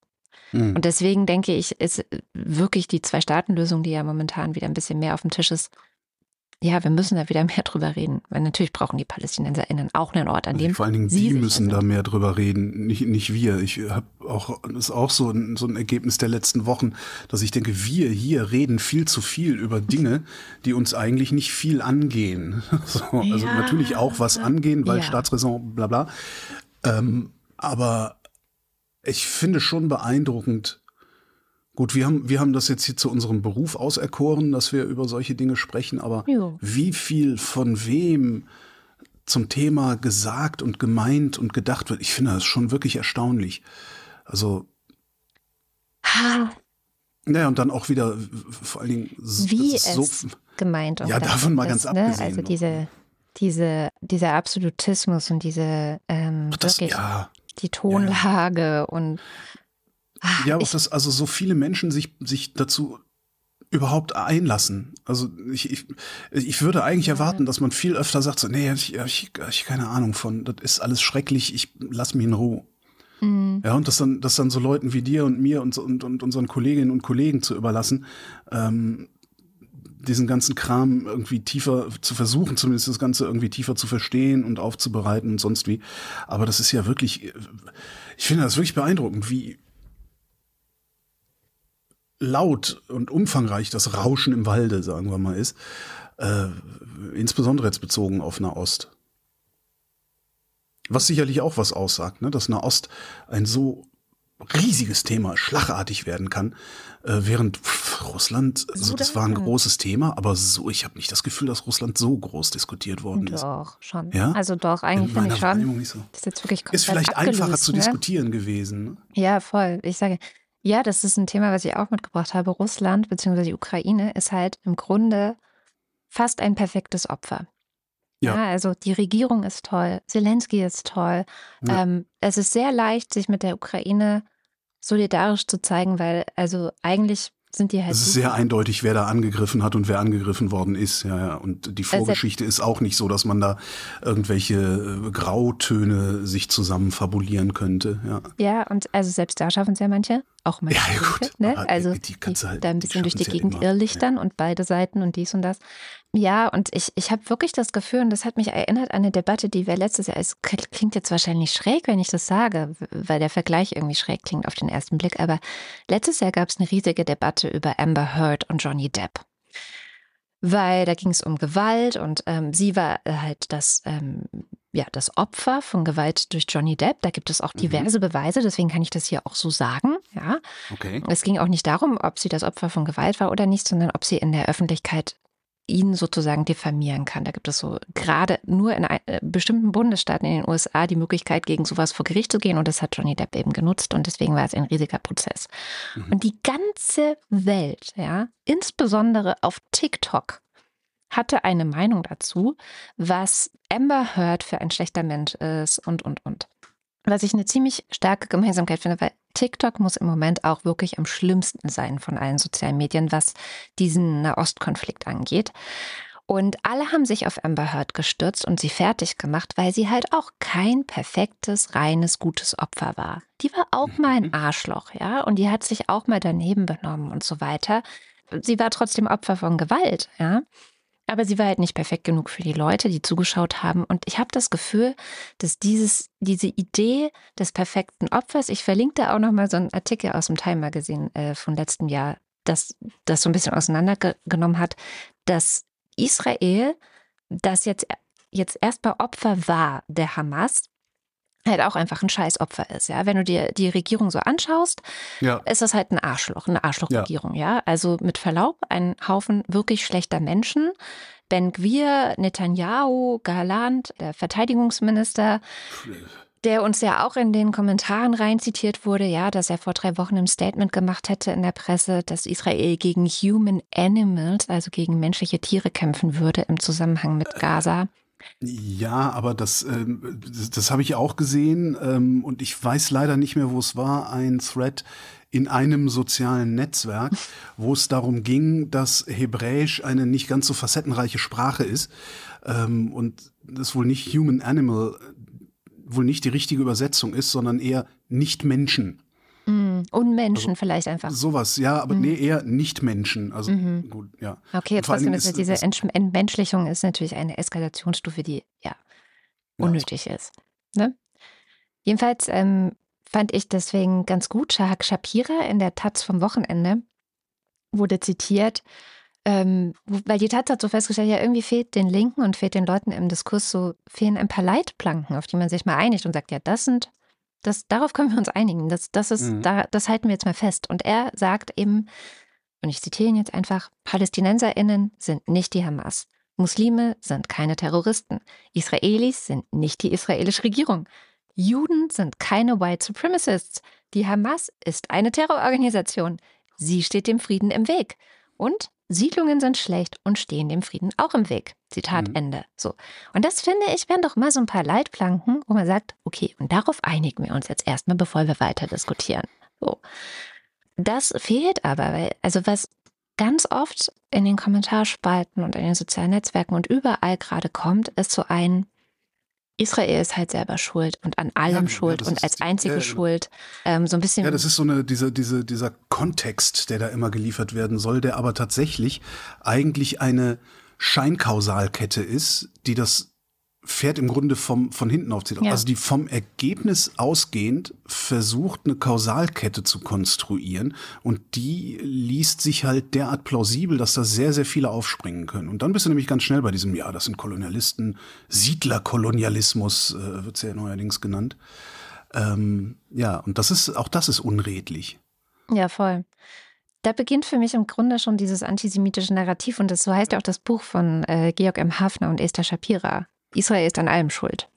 [SPEAKER 3] Mhm. Und deswegen denke ich, ist wirklich die Zwei-Staaten-Lösung, die ja momentan wieder ein bisschen mehr auf dem Tisch ist, ja, wir müssen da wieder mehr drüber reden. Weil natürlich brauchen die PalästinenserInnen auch einen Ort, an dem.
[SPEAKER 4] Vor allen Dingen sie müssen da mehr drüber reden, nicht, nicht wir. Ich habe auch, das ist auch so ein, so ein Ergebnis der letzten Wochen, dass ich denke, wir hier reden viel zu viel über Dinge, die uns eigentlich nicht viel angehen. (laughs) So, also ja. natürlich auch was angehen, weil ja. Staatsräson, bla bla. Ähm, aber ich finde schon beeindruckend, Gut, wir haben, wir haben das jetzt hier zu unserem Beruf auserkoren, dass wir über solche Dinge sprechen, aber jo. wie viel von wem zum Thema gesagt und gemeint und gedacht wird, ich finde das schon wirklich erstaunlich. Also
[SPEAKER 3] Ha,
[SPEAKER 4] Naja, und dann auch wieder vor allen Dingen
[SPEAKER 3] wie
[SPEAKER 4] ist so,
[SPEAKER 3] es gemeint und
[SPEAKER 4] Ja, davon mal
[SPEAKER 3] ist,
[SPEAKER 4] ganz
[SPEAKER 3] ne?
[SPEAKER 4] abgesehen
[SPEAKER 3] Also diese, diese, dieser Absolutismus und diese ähm,
[SPEAKER 4] das,
[SPEAKER 3] wirklich
[SPEAKER 4] ja,
[SPEAKER 3] die Tonlage und ah,
[SPEAKER 4] ja, auch dass also so viele Menschen sich, sich dazu überhaupt einlassen. Also ich, ich, ich würde eigentlich erwarten, dass man viel öfter sagt, so, nee, ich, ich, ich keine Ahnung von, das ist alles schrecklich, ich lass mich in Ruhe.
[SPEAKER 3] mm,
[SPEAKER 4] Ja, und das dann, das dann so Leuten wie dir und mir und, und, und unseren Kolleginnen und Kollegen zu überlassen, ähm, diesen ganzen Kram irgendwie tiefer zu versuchen, zumindest das Ganze irgendwie tiefer zu verstehen und aufzubereiten und sonst wie. Aber das ist ja wirklich, ich finde das wirklich beeindruckend, wie laut und umfangreich das Rauschen im Walde, sagen wir mal, ist. Äh, insbesondere jetzt bezogen auf Nahost. Was sicherlich auch was aussagt, ne? dass Nahost ein so riesiges Thema schlagartig werden kann, äh, während pff, Russland, also
[SPEAKER 3] So
[SPEAKER 4] das war ein
[SPEAKER 3] dann.
[SPEAKER 4] großes Thema, aber so, ich habe nicht das Gefühl, dass Russland so groß diskutiert worden ist.
[SPEAKER 3] doch, schon.
[SPEAKER 4] Ja?
[SPEAKER 3] Also doch, eigentlich finde ich schon.
[SPEAKER 4] nicht so.
[SPEAKER 3] Das ist jetzt wirklich
[SPEAKER 4] Ist vielleicht einfacher
[SPEAKER 3] abgelöst,
[SPEAKER 4] zu
[SPEAKER 3] ne?
[SPEAKER 4] diskutieren gewesen. Ne?
[SPEAKER 3] Ja, voll. Ich sage, ja, das ist ein Thema, was ich auch mitgebracht habe. Russland bzw. die Ukraine ist halt im Grunde fast ein perfektes Opfer.
[SPEAKER 4] Ja.
[SPEAKER 3] also die Regierung ist toll, Zelensky ist toll.
[SPEAKER 4] Ja.
[SPEAKER 3] Ähm, es ist sehr leicht, sich mit der Ukraine solidarisch zu zeigen, weil also eigentlich sind die halt.
[SPEAKER 4] Es ist
[SPEAKER 3] super.
[SPEAKER 4] sehr eindeutig, wer da angegriffen hat und wer angegriffen worden ist. Ja, ja. Und die
[SPEAKER 3] Also-
[SPEAKER 4] Vorgeschichte ist auch nicht so, dass man da irgendwelche äh, Grautöne sich zusammen fabulieren könnte. Ja,
[SPEAKER 3] Ja, und also selbst da schaffen es ja manche, auch manche,
[SPEAKER 4] Ja, ja, gut,
[SPEAKER 3] ne?
[SPEAKER 4] aber
[SPEAKER 3] also
[SPEAKER 4] die- die halt-
[SPEAKER 3] da ein bisschen durch die
[SPEAKER 4] ja
[SPEAKER 3] Gegend
[SPEAKER 4] immer.
[SPEAKER 3] irrlichtern und beide Seiten und dies und das. Ja, und ich, ich habe wirklich das Gefühl, und das hat mich erinnert an eine Debatte, die wir letztes Jahr, es klingt jetzt wahrscheinlich schräg, wenn ich das sage, weil der Vergleich irgendwie schräg klingt auf den ersten Blick, aber letztes Jahr gab es eine riesige Debatte über Amber Heard und Johnny Depp. Weil da ging es um Gewalt und ähm, sie war äh, halt das, ähm, ja, das Opfer von Gewalt durch Johnny Depp. Da gibt es auch
[SPEAKER 4] Mhm.
[SPEAKER 3] diverse Beweise, deswegen kann ich das hier auch so sagen. Ja,
[SPEAKER 4] okay.
[SPEAKER 3] es ging auch nicht darum, ob sie das Opfer von Gewalt war oder nicht, sondern ob sie in der Öffentlichkeit ihn sozusagen diffamieren kann. Da gibt es so gerade nur in äh, bestimmten Bundesstaaten in den USA die Möglichkeit, gegen sowas vor Gericht zu gehen. Und das hat Johnny Depp eben genutzt und deswegen war es ein riesiger Prozess.
[SPEAKER 4] Mhm.
[SPEAKER 3] Und die ganze Welt, ja, insbesondere auf TikTok, hatte eine Meinung dazu, was Amber Heard für ein schlechter Mensch ist und, und, und. Was ich eine ziemlich starke Gemeinsamkeit finde, weil TikTok muss im Moment auch wirklich am schlimmsten sein von allen sozialen Medien, was diesen Nahostkonflikt angeht. Und alle haben sich auf Amber Heard gestürzt und sie fertig gemacht, weil sie halt auch kein perfektes, reines, gutes Opfer war. Die war auch mal ein Arschloch, ja, und die hat sich auch mal daneben benommen und so weiter. Sie war trotzdem Opfer von Gewalt, ja. Aber sie war halt nicht perfekt genug für die Leute, die zugeschaut haben. Und ich habe das Gefühl, dass dieses, diese Idee des perfekten Opfers, ich verlinke da auch nochmal so einen Artikel aus dem Time Magazine äh, von letztem Jahr, das das so ein bisschen auseinandergenommen hat, dass Israel, das jetzt, jetzt erstmal Opfer war der Hamas, halt auch einfach ein Scheißopfer ist. Ja? Wenn du dir die Regierung so anschaust,
[SPEAKER 4] Ja,
[SPEAKER 3] ist das halt ein Arschloch, eine Arschlochregierung, ja. Also mit Verlaub, ein Haufen wirklich schlechter Menschen. Ben Gwir, Netanyahu, Galant, der Verteidigungsminister, der uns ja auch in den Kommentaren rein zitiert wurde, ja, dass er vor drei Wochen ein Statement gemacht hätte in der Presse, dass Israel gegen Human Animals, also gegen menschliche Tiere kämpfen würde im Zusammenhang mit Gaza.
[SPEAKER 4] Ja, aber das, ähm, das, das habe ich auch gesehen ähm, und ich weiß leider nicht mehr, wo es war, ein Thread in einem sozialen Netzwerk, (laughs) wo es darum ging, dass Hebräisch eine nicht ganz so facettenreiche Sprache ist ähm, und das wohl nicht Human Animal wohl nicht die richtige Übersetzung ist, sondern eher nicht Menschen.
[SPEAKER 3] Mm, Unmenschen vielleicht einfach.
[SPEAKER 4] Sowas, ja, aber nee, eher nicht Menschen. Also
[SPEAKER 3] Mhm.
[SPEAKER 4] gut, ja.
[SPEAKER 3] Okay,
[SPEAKER 4] Und
[SPEAKER 3] trotzdem ist,
[SPEAKER 4] ist-
[SPEAKER 3] diese
[SPEAKER 4] ist-
[SPEAKER 3] Entmenschlichung ist natürlich eine Eskalationsstufe, die ja unnötig ist. Ne? Jedenfalls ähm, fand ich deswegen ganz gut, Shahak Shapira in der Taz vom Wochenende wurde zitiert, ähm, weil die Taz hat so festgestellt, ja, irgendwie fehlt den Linken und fehlt den Leuten im Diskurs so, fehlen ein paar Leitplanken, auf die man sich mal einigt und sagt, ja, das sind, das, darauf können wir uns einigen, das, das ist,
[SPEAKER 4] Mhm.
[SPEAKER 3] da, das halten wir jetzt mal fest. Und er sagt eben, und ich zitiere ihn jetzt einfach, PalästinenserInnen sind nicht die Hamas. Muslime sind keine Terroristen. Israelis sind nicht die israelische Regierung. Juden sind keine White Supremacists. Die Hamas ist eine Terrororganisation. Sie steht dem Frieden im Weg. Und Siedlungen sind schlecht und stehen dem Frieden auch im Weg. Zitat mhm. Ende. So. Und das finde ich, wären doch mal so ein paar Leitplanken, wo man sagt, okay, und darauf einigen wir uns jetzt erstmal, bevor wir weiter diskutieren. So. Das fehlt aber, weil, also was ganz oft in den Kommentarspalten und in den sozialen Netzwerken und überall gerade kommt, ist so ein, Israel ist halt selber schuld und an allem ja, schuld ja, und als einzige die, äh, schuld. Ähm, so ein bisschen.
[SPEAKER 4] Ja, das ist so eine, diese, diese, dieser Kontext, der da immer geliefert werden soll, der aber tatsächlich eigentlich eine Scheinkausalkette ist, die das Pferd im Grunde vom, von hinten aufzieht. Ja. Also die vom Ergebnis ausgehend versucht, eine Kausalkette zu konstruieren und die liest sich halt derart plausibel, dass da sehr, sehr viele aufspringen können. Und dann bist du nämlich ganz schnell bei diesem, ja, das sind Kolonialisten, Siedlerkolonialismus äh, wird es ja neuerdings genannt. Ähm, ja, und das ist, auch das ist unredlich.
[SPEAKER 3] Ja, voll. Da beginnt für mich im Grunde schon dieses antisemitische Narrativ und das so heißt ja auch das Buch von äh, Georg M. Hafner und Esther Shapira. Israel ist an allem schuld.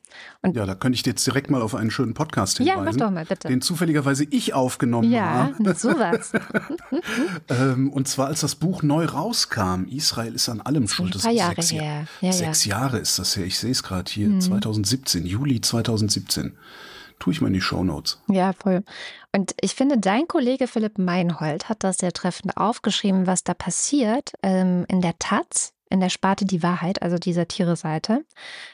[SPEAKER 4] Und ja, da könnte ich jetzt direkt mal auf einen schönen Podcast hinweisen. Ja, mach doch mal, bitte. Den zufälligerweise ich aufgenommen ja, habe. Ja, (laughs) sowas. (laughs) ähm, und zwar, als das Buch neu rauskam, Israel ist an allem schuld.
[SPEAKER 3] Das ist ein paar Jahre sechs, her.
[SPEAKER 4] Ja, sechs ja. Jahre ist das her. Ich sehe es gerade hier, mhm. 2017, Juli 2017. Tue ich mal in die Shownotes.
[SPEAKER 3] Ja, voll. Und ich finde, dein Kollege Philipp Meinhold hat das sehr treffend aufgeschrieben, was da passiert ähm, in der Taz in der Sparte Die Wahrheit, also die Satire-Seite.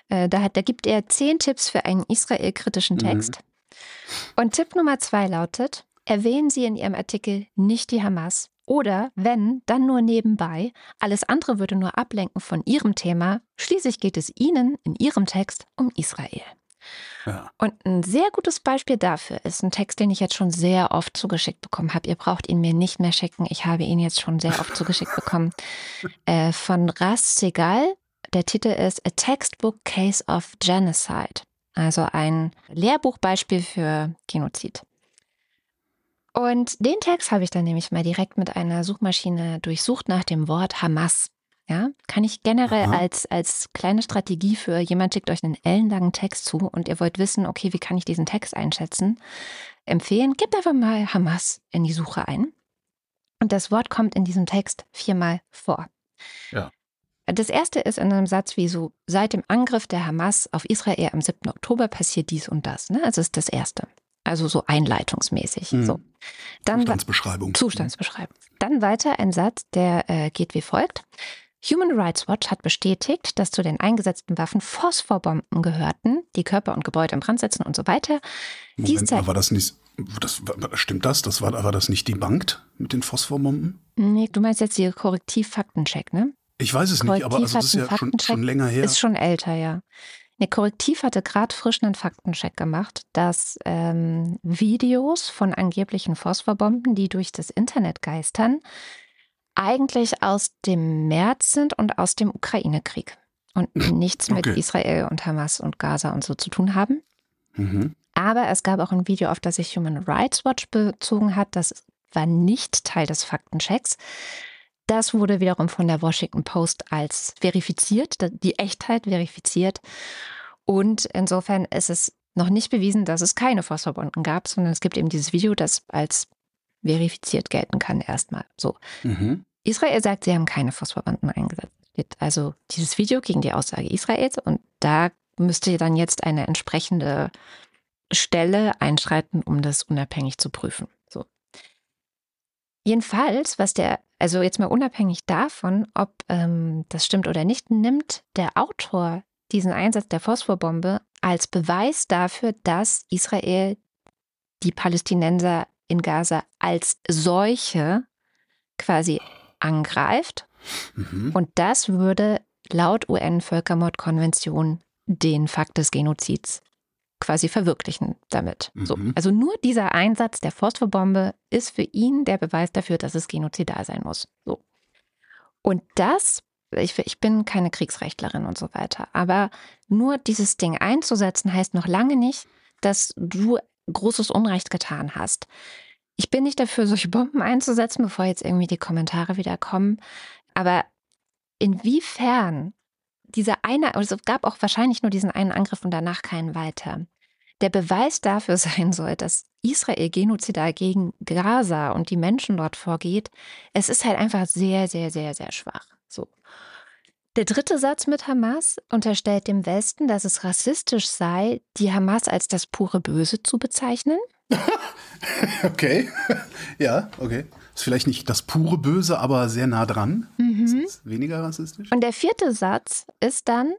[SPEAKER 3] Äh, da, da gibt er zehn Tipps für einen israelkritischen mhm. Text. Mhm. Und Tipp Nummer zwei lautet, erwähnen Sie in Ihrem Artikel nicht die Hamas. Oder wenn, dann nur nebenbei. Alles andere würde nur ablenken von Ihrem Thema. Schließlich geht es Ihnen in Ihrem Text um Israel. Ja. Und ein sehr gutes Beispiel dafür ist ein Text, den ich jetzt schon sehr oft zugeschickt bekommen habe. Ihr braucht ihn mir nicht mehr schicken. Ich habe ihn jetzt schon sehr oft zugeschickt bekommen. (laughs) Äh, von Ras Segal. Der Titel ist A Textbook Case of Genocide. Also ein Lehrbuchbeispiel für Genozid. Und den Text habe ich dann nämlich mal direkt mit einer Suchmaschine durchsucht nach dem Wort Hamas. Ja, kann ich generell als, als kleine Strategie für jemand schickt euch einen ellenlangen Text zu und ihr wollt wissen, okay, wie kann ich diesen Text einschätzen, empfehlen, gebt einfach mal Hamas in die Suche ein. Und das Wort kommt in diesem Text viermal vor. Ja. Das erste ist in einem Satz wie so, seit dem Angriff der Hamas auf Israel am 7. Oktober passiert dies und das. Ne? Also ist das erste. Also so einleitungsmäßig. Mhm. So.
[SPEAKER 4] Dann Zustandsbeschreibung.
[SPEAKER 3] Zustandsbeschreibung. Dann weiter ein Satz, der äh, geht wie folgt. Human Rights Watch hat bestätigt, dass zu den eingesetzten Waffen Phosphorbomben gehörten, die Körper und Gebäude in Brand setzen und so weiter.
[SPEAKER 4] Moment, war das nicht, das, stimmt das? Das war, war das nicht debunked mit den Phosphorbomben?
[SPEAKER 3] Nee, du meinst jetzt die Korrektiv-Faktencheck, ne?
[SPEAKER 4] Ich weiß es nicht, aber also das ist ja schon, schon länger her.
[SPEAKER 3] Ist schon älter, ja. Ne, Korrektiv hatte gerade frisch einen Faktencheck gemacht, dass ähm, Videos von angeblichen Phosphorbomben, die durch das Internet geistern, eigentlich aus dem März sind und aus dem Ukraine-Krieg und nichts mit okay. Israel und Hamas und Gaza und so zu tun haben. Mhm. Aber es gab auch ein Video, auf das sich Human Rights Watch bezogen hat. Das war nicht Teil des Faktenchecks. Das wurde wiederum von der Washington Post als verifiziert, die Echtheit verifiziert. Und insofern ist es noch nicht bewiesen, dass es keine Phosphorbomben gab, sondern es gibt eben dieses Video, das als verifiziert gelten kann erstmal. So. Mhm. Israel sagt, sie haben keine Phosphorbanden eingesetzt. Also dieses Video gegen die Aussage Israels und da müsste dann jetzt eine entsprechende Stelle einschreiten, um das unabhängig zu prüfen. So. Jedenfalls, was der, also jetzt mal unabhängig davon, ob ähm, das stimmt oder nicht, nimmt der Autor diesen Einsatz der Phosphorbombe als Beweis dafür, dass Israel die Palästinenser in Gaza als solche quasi angreift. Mhm. Und das würde laut UN-Völkermordkonvention den Fakt des Genozids quasi verwirklichen damit. Mhm. So. Also nur dieser Einsatz der Phosphorbombe ist für ihn der Beweis dafür, dass es genozidal sein muss. So. Und das, ich, ich bin keine Kriegsrechtlerin und so weiter, aber nur dieses Ding einzusetzen heißt noch lange nicht, dass du großes Unrecht getan hast. Ich bin nicht dafür, solche Bomben einzusetzen, bevor jetzt irgendwie die Kommentare wieder kommen. Aber inwiefern dieser eine, also es gab auch wahrscheinlich nur diesen einen Angriff und danach keinen weiter. der Beweis dafür (laughs) sein soll, dass Israel genozidal gegen Gaza und die Menschen dort vorgeht, es ist halt einfach sehr, sehr, sehr, sehr schwach. So. Der dritte Satz mit Hamas unterstellt dem Westen, dass es rassistisch sei, die Hamas als das pure Böse zu bezeichnen. (laughs)
[SPEAKER 4] okay. (laughs) ja, okay. Ist vielleicht nicht das pure Böse, aber sehr nah dran. Mhm. Ist weniger rassistisch.
[SPEAKER 3] Und der vierte Satz ist dann,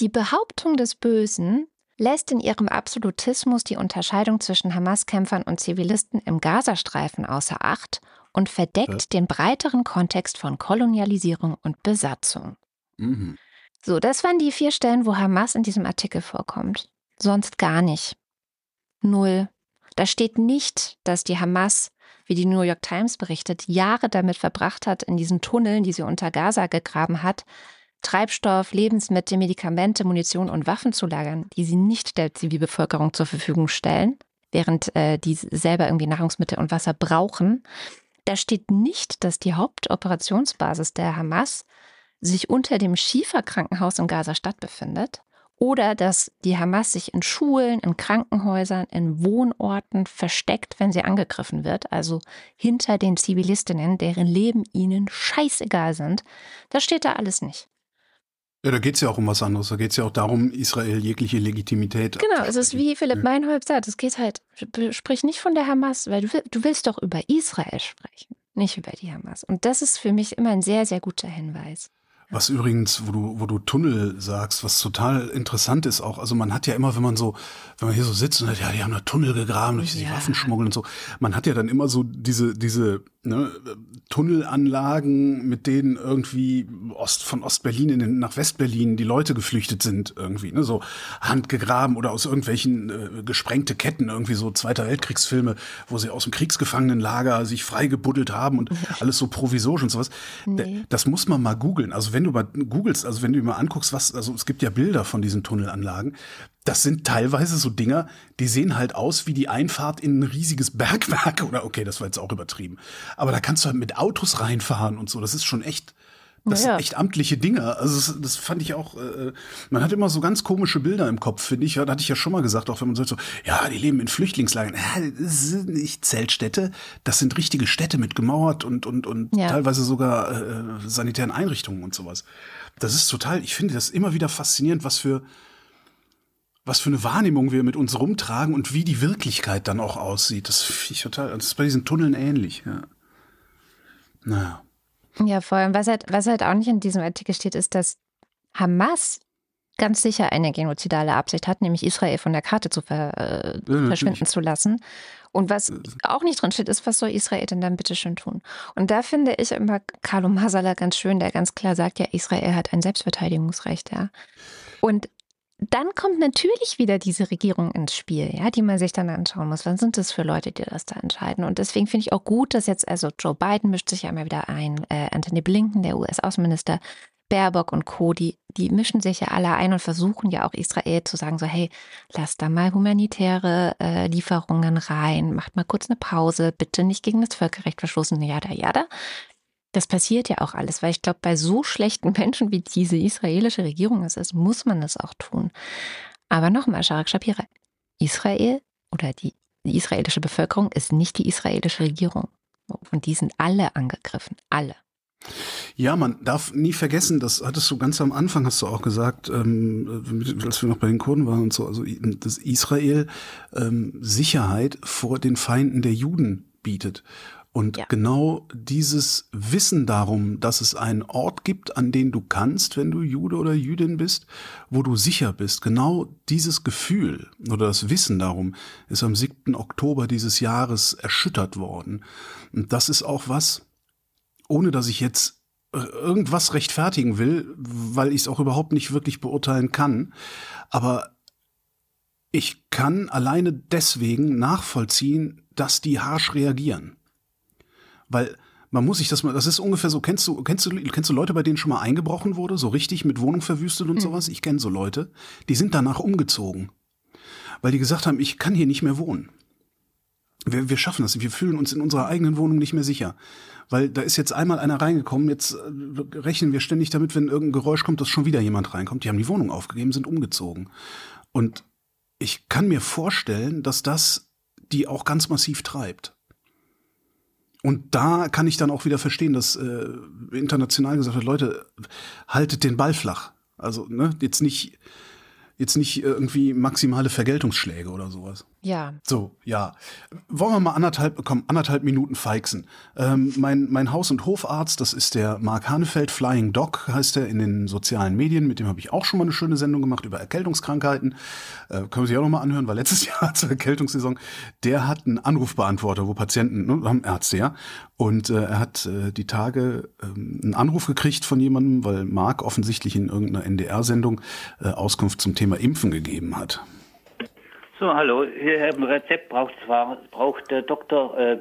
[SPEAKER 3] die Behauptung des Bösen lässt in ihrem Absolutismus die Unterscheidung zwischen Hamas-Kämpfern und Zivilisten im Gazastreifen außer Acht und verdeckt ja. den breiteren Kontext von Kolonialisierung und Besatzung. Mhm. So, das waren die vier Stellen, wo Hamas in diesem Artikel vorkommt. Sonst gar nicht. Null. Da steht nicht, dass die Hamas, wie die New York Times berichtet, Jahre damit verbracht hat, in diesen Tunneln, die sie unter Gaza gegraben hat, Treibstoff, Lebensmittel, Medikamente, Munition und Waffen zu lagern, die sie nicht der Zivilbevölkerung zur Verfügung stellen, während äh, die selber irgendwie Nahrungsmittel und Wasser brauchen. Da steht nicht, dass die Hauptoperationsbasis der Hamas sich unter dem Schieferkrankenhaus in Gaza-Stadt befindet oder dass die Hamas sich in Schulen, in Krankenhäusern, in Wohnorten versteckt, wenn sie angegriffen wird, also hinter den Zivilistinnen, deren Leben ihnen scheißegal sind. Das steht da alles nicht.
[SPEAKER 4] Ja, da geht es ja auch um was anderes. Da geht es ja auch darum, Israel jegliche Legitimität.
[SPEAKER 3] Genau, es ist wie Philipp Meinholz sagt, es geht halt, sprich nicht von der Hamas, weil du, du willst doch über Israel sprechen, nicht über die Hamas. Und das ist für mich immer ein sehr, sehr guter Hinweis.
[SPEAKER 4] Was übrigens, wo du, wo du Tunnel sagst, was total interessant ist auch. Also man hat ja immer, wenn man so, wenn man hier so sitzt und sagt, ja, die haben da Tunnel gegraben durch ja. die Waffenschmuggel und so. Man hat ja dann immer so diese, diese ne, Tunnelanlagen, mit denen irgendwie Ost, von Ostberlin in den, nach Westberlin die Leute geflüchtet sind irgendwie, ne, so handgegraben oder aus irgendwelchen äh, gesprengte Ketten, irgendwie so Zweiter Weltkriegsfilme, wo sie aus dem Kriegsgefangenenlager sich freigebuddelt haben und alles so provisorisch und sowas. Nee. Das muss man mal googeln. Also wenn du mal googelst, also wenn du mal anguckst, was, also es gibt ja Bilder von diesen Tunnelanlagen, das sind teilweise so Dinger, die sehen halt aus wie die Einfahrt in ein riesiges Bergwerk (laughs) oder okay, das war jetzt auch übertrieben. Aber da kannst du halt mit Autos reinfahren und so. Das ist schon echt, das sind echt amtliche Dinge. Also das, das fand ich auch, äh, man hat immer so ganz komische Bilder im Kopf, finde ich. Da hatte ich ja schon mal gesagt, auch wenn man sagt so, ja, die leben in Flüchtlingslagern. Ja, das sind nicht Zeltstädte, das sind richtige Städte mit gemauert und, und, und ja. teilweise sogar äh, sanitären Einrichtungen und sowas. Das ist total, ich finde das immer wieder faszinierend, was für was für eine Wahrnehmung wir mit uns rumtragen und wie die Wirklichkeit dann auch aussieht. Das finde ich total, das ist bei diesen Tunneln ähnlich, ja. Naja.
[SPEAKER 3] Ja, vor allem, was halt, was halt auch nicht in diesem Artikel steht, ist, dass Hamas ganz sicher eine genozidale Absicht hat, nämlich Israel von der Karte zu ver, äh, ja, verschwinden zu lassen. Und was auch nicht drin steht, ist, was soll Israel denn dann bitte schön tun? Und da finde ich immer Carlo Masala ganz schön, der ganz klar sagt, ja, Israel hat ein Selbstverteidigungsrecht, ja. Und dann kommt natürlich wieder diese Regierung ins Spiel, ja, die man sich dann anschauen muss. Was sind das für Leute, die das da entscheiden? Und deswegen finde ich auch gut, dass jetzt, also Joe Biden mischt sich ja immer wieder ein, äh, Anthony Blinken, der US-Außenminister, Baerbock und Co., die, die mischen sich ja alle ein und versuchen ja auch Israel zu sagen, so, hey, lasst da mal humanitäre äh, Lieferungen rein, macht mal kurz eine Pause, bitte nicht gegen das Völkerrecht verstoßen, jada, jada. Das passiert ja auch alles, weil ich glaube, bei so schlechten (laughs) Menschen wie diese israelische Regierung es ist, muss man das auch tun. Aber nochmal, Sharak Shapira, Israel oder die, die israelische Bevölkerung ist nicht die israelische Regierung. Und die sind alle angegriffen, alle.
[SPEAKER 4] Ja, man darf nie vergessen, das hattest du ganz am Anfang, hast du auch gesagt, ähm, als wir noch bei den Kurden waren und so, also dass Israel ähm, Sicherheit vor den Feinden der Juden bietet. Und ja. genau dieses Wissen darum, dass es einen Ort gibt, an den du kannst, wenn du Jude oder Jüdin bist, wo du sicher bist, genau dieses Gefühl oder das Wissen darum ist am 7. Oktober dieses Jahres erschüttert worden. Und das ist auch was, ohne dass ich jetzt irgendwas rechtfertigen will, weil ich es auch überhaupt nicht wirklich beurteilen kann, aber ich kann alleine deswegen nachvollziehen, dass die harsch reagieren. Weil man muss sich das mal, das ist ungefähr so, kennst du, kennst du, kennst du Leute, bei denen schon mal eingebrochen wurde, so richtig mit Wohnung verwüstet und mhm. sowas? Ich kenne so Leute, die sind danach umgezogen. Weil die gesagt haben, ich kann hier nicht mehr wohnen. Wir, wir schaffen das, wir fühlen uns in unserer eigenen Wohnung nicht mehr sicher. Weil da ist jetzt einmal einer reingekommen, jetzt äh, rechnen wir ständig damit, wenn irgendein Geräusch kommt, dass schon wieder jemand reinkommt. Die haben die Wohnung aufgegeben, sind umgezogen. Und ich kann mir vorstellen, dass das die auch ganz massiv treibt. Und da kann ich dann auch wieder verstehen, dass äh, international gesagt wird, Leute, haltet den Ball flach. Also ne, jetzt nicht jetzt nicht irgendwie maximale Vergeltungsschläge oder sowas.
[SPEAKER 3] Ja.
[SPEAKER 4] So, ja. Wollen wir mal anderthalb, komm, anderthalb Minuten feixen. Ähm, mein, mein Haus- und Hofarzt, das ist der Mark Hanefeld, Flying Dog heißt er in den sozialen Medien. Mit dem habe ich auch schon mal eine schöne Sendung gemacht über Erkältungskrankheiten. Äh, können wir sich auch noch mal anhören, weil letztes (laughs) Jahr zur Erkältungssaison, der hat einen Anrufbeantworter, wo Patienten, ne, haben Ärzte, ja. Und äh, er hat äh, die Tage äh, einen Anruf gekriegt von jemandem, weil Mark offensichtlich in irgendeiner NDR-Sendung äh, Auskunft zum Thema Impfen gegeben hat.
[SPEAKER 5] So, hallo. Hier ein Rezept braucht zwar braucht der Doktor äh,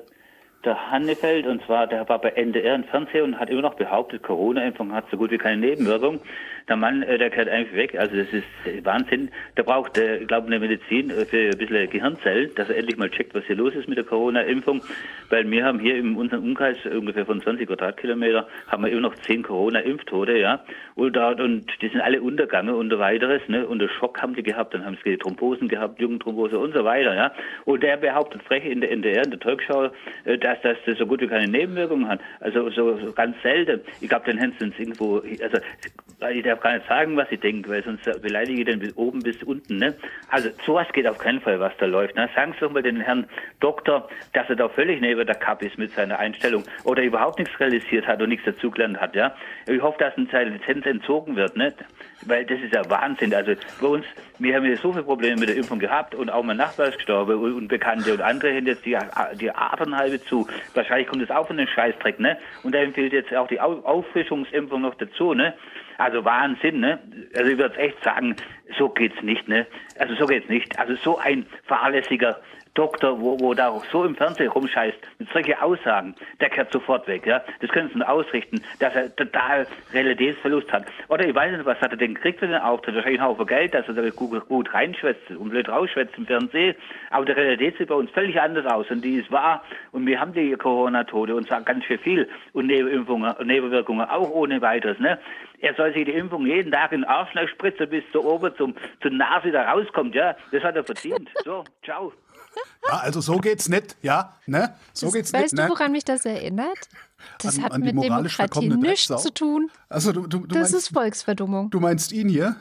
[SPEAKER 5] der Hannefeld und zwar der war bei NDR im Fernsehen und hat immer noch behauptet, Corona-Impfung hat so gut wie keine Nebenwirkung der Mann, äh, der kehrt einfach weg. Also das ist Wahnsinn. Der braucht, äh, glaube eine Medizin äh, für ein bisschen Gehirnzellen, dass er endlich mal checkt, was hier los ist mit der Corona-Impfung. Weil wir haben hier in unserem Umkreis ungefähr von 20 Quadratkilometer haben wir immer noch 10 Corona-Impftote, ja. Und, und die sind alle Untergange unter weiteres, ne. Unter Schock haben die gehabt, dann haben sie Thrombosen gehabt, Jugendthrombose und so weiter, ja. Und der behauptet frech in der NDR, in der Talkshow, äh, dass das so gut wie keine Nebenwirkungen hat. Also so, so ganz selten. Ich glaube, den Händen irgendwo, also der darf gar nicht sagen, was ich denke, weil sonst beleidige ich den bis oben bis unten. Ne? Also sowas geht auf keinen Fall, was da läuft. Ne? Sagen Sie doch mal den Herrn Doktor, dass er da völlig neben der Kappe ist mit seiner Einstellung oder überhaupt nichts realisiert hat und nichts dazugelernt hat. Ja? Ich hoffe, dass ihm seine Lizenz entzogen wird, ne? Weil das ist ja Wahnsinn. Also bei uns, wir haben ja so viele Probleme mit der Impfung gehabt und auch mein Nachbar ist gestorben und Bekannte und andere haben jetzt die, die Adern halbe zu. Wahrscheinlich kommt das auch von den Scheißdreck. Ne? Und da empfiehlt jetzt auch die Auffrischungsimpfung noch dazu. Ne? Also Wahnsinn, ne? Also ich würde echt sagen, so geht's nicht, ne? Also so geht's nicht. Also so ein fahrlässiger Doktor, wo, wo da so im Fernsehen rumscheißt, mit solchen Aussagen, der kehrt sofort weg, ja. Das können sie ausrichten, dass er total Realitätsverlust hat. Oder ich weiß nicht, was hat er denn gekriegt für den Auftritt? Wahrscheinlich einen Haufen Geld, dass er da gut, gut reinschwätzt und blöd rausschwätzt im Fernsehen. Aber die Realität sieht bei uns völlig anders aus und die ist wahr. Und wir haben die Corona-Tote und sagen ganz schön viel und Nebenimpfungen, Nebenwirkungen auch ohne weiteres, ne? Er soll sich die Impfung jeden Tag in den Arsch spritzen, bis zur oben zum, zur Nase da rauskommt, ja. Das hat er verdient. So, ciao.
[SPEAKER 4] Ja, also so geht's nicht, ja, ne? So
[SPEAKER 3] das,
[SPEAKER 4] geht's
[SPEAKER 3] weißt
[SPEAKER 4] nicht,
[SPEAKER 3] du,
[SPEAKER 4] ne?
[SPEAKER 3] woran mich das erinnert? Das
[SPEAKER 4] An-
[SPEAKER 3] hat
[SPEAKER 4] an
[SPEAKER 3] mit
[SPEAKER 4] moralisch
[SPEAKER 3] Demokratie nichts zu tun.
[SPEAKER 4] Also du, du, du,
[SPEAKER 3] Das
[SPEAKER 4] meinst,
[SPEAKER 3] ist Volksverdummung.
[SPEAKER 4] du meinst ihn hier?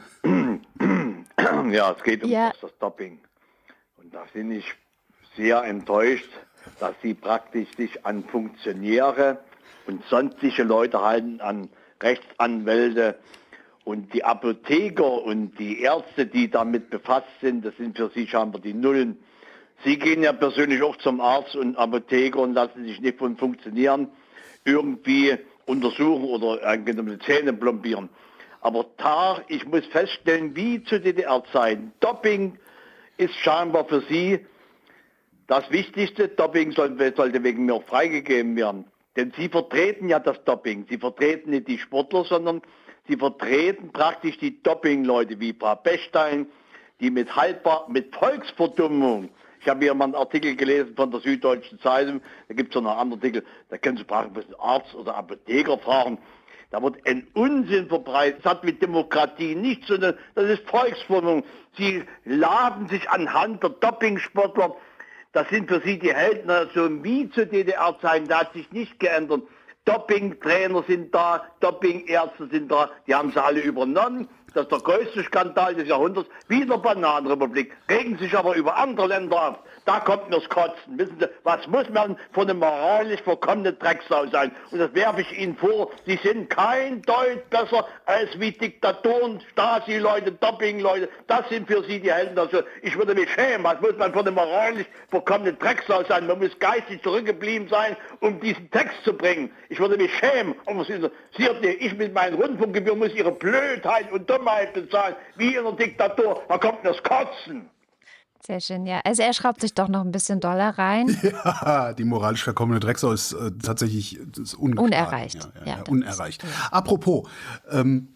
[SPEAKER 6] Ja, es geht um
[SPEAKER 3] Ja.
[SPEAKER 6] das Doping. Und da bin ich sehr enttäuscht, dass sie praktisch sich an Funktionäre und sonstige Leute halten, an Rechtsanwälte und die Apotheker und die Ärzte, die damit befasst sind, das sind für sie scheinbar die Nullen. Sie gehen ja persönlich auch zum Arzt und Apotheker und lassen sich nicht von Funktionären irgendwie untersuchen oder angenommen Zähne plombieren. Aber da, ich muss feststellen, wie zu DDR-Zeiten, Doping ist scheinbar für Sie das Wichtigste. Doping sollte, sollte wegen mir auch freigegeben werden. Denn Sie vertreten ja das Doping. Sie vertreten nicht die Sportler, sondern Sie vertreten praktisch die Doping-Leute wie Frau Bechstein, die mit haltbar, mit Volksverdummung, ich habe hier mal einen Artikel gelesen von der Süddeutschen Zeitung, da gibt es noch einen anderen Artikel, da können Sie fragen, ein Arzt oder Apotheker fragen. Da wird ein Unsinn verbreitet. Das hat mit Demokratie nichts zu tun. Das ist Volksverdummung. Sie laden sich anhand der Dopingsportler. Das sind für Sie die Helden, so wie zu DDR-Zeiten. Da hat sich nicht geändert. Dopingtrainer sind da, Dopingärzte sind da, die haben sie alle übernommen. Das ist der größte Skandal des Jahrhunderts, wie in der Bananenrepublik. Regen sich aber über andere Länder auf. Da kommt mir's Kotzen. Wissen Sie, was muss man von einem moralisch verkommenen Drecksau sein? Und das werfe ich Ihnen vor. Sie sind kein Deut besser als wie Diktatoren, Stasi-Leute, Doping-Leute. Das sind für Sie die Helden. Also ich würde mich schämen. Was muss man von einem moralisch verkommenen Drecksau sein? Man muss geistig zurückgeblieben sein, um diesen Text zu bringen. Ich würde mich schämen. Aber Sie, Sie, ich mit meinen Rundfunkgebühren muss Ihre Blödheit und Dummheit bezahlen, wie in der Diktatur. Da kommt mir's Kotzen.
[SPEAKER 3] Sehr schön, ja. Also er schraubt sich doch noch ein bisschen Dollar rein. (laughs)
[SPEAKER 4] Ja, die moralisch verkommene Drecksau ist äh, tatsächlich ist ungeschlagen.
[SPEAKER 3] Unerreicht.
[SPEAKER 4] Ja, ja,
[SPEAKER 3] Ja,
[SPEAKER 4] unerreicht. Apropos, ähm,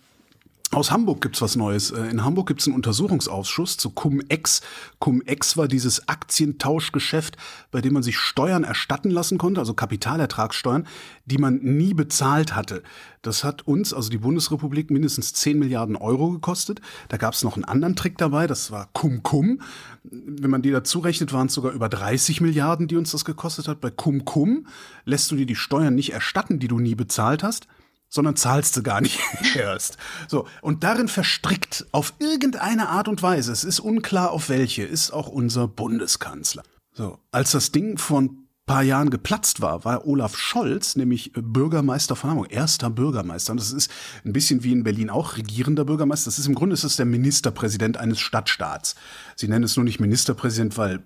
[SPEAKER 4] Aus Hamburg gibt's was Neues. Äh, in Hamburg gibt's einen Untersuchungsausschuss zu Cum-Ex. Cum-Ex war dieses Aktientauschgeschäft, bei dem man sich Steuern erstatten lassen konnte, also Kapitalertragssteuern, die man nie bezahlt hatte. Das hat uns, also die Bundesrepublik, mindestens 10 Milliarden Euro gekostet. Da gab's noch einen anderen Trick dabei, das war Cum-Cum. Wenn man die dazu rechnet, waren es sogar über 30 Milliarden, die uns das gekostet hat. Bei Cum-Cum lässt du dir die Steuern nicht erstatten, die du nie bezahlt hast sondern zahlst du gar nicht (laughs) erst. So, und darin verstrickt auf irgendeine Art und Weise, es ist unklar auf welche, ist auch unser Bundeskanzler. So, als das Ding von paar Jahren geplatzt war, war Olaf Scholz nämlich Bürgermeister von Hamburg, erster Bürgermeister. Und das ist ein bisschen wie in Berlin auch regierender Bürgermeister. Das ist im Grunde ist es der Ministerpräsident eines Stadtstaats. Sie nennen es nur nicht Ministerpräsident, weil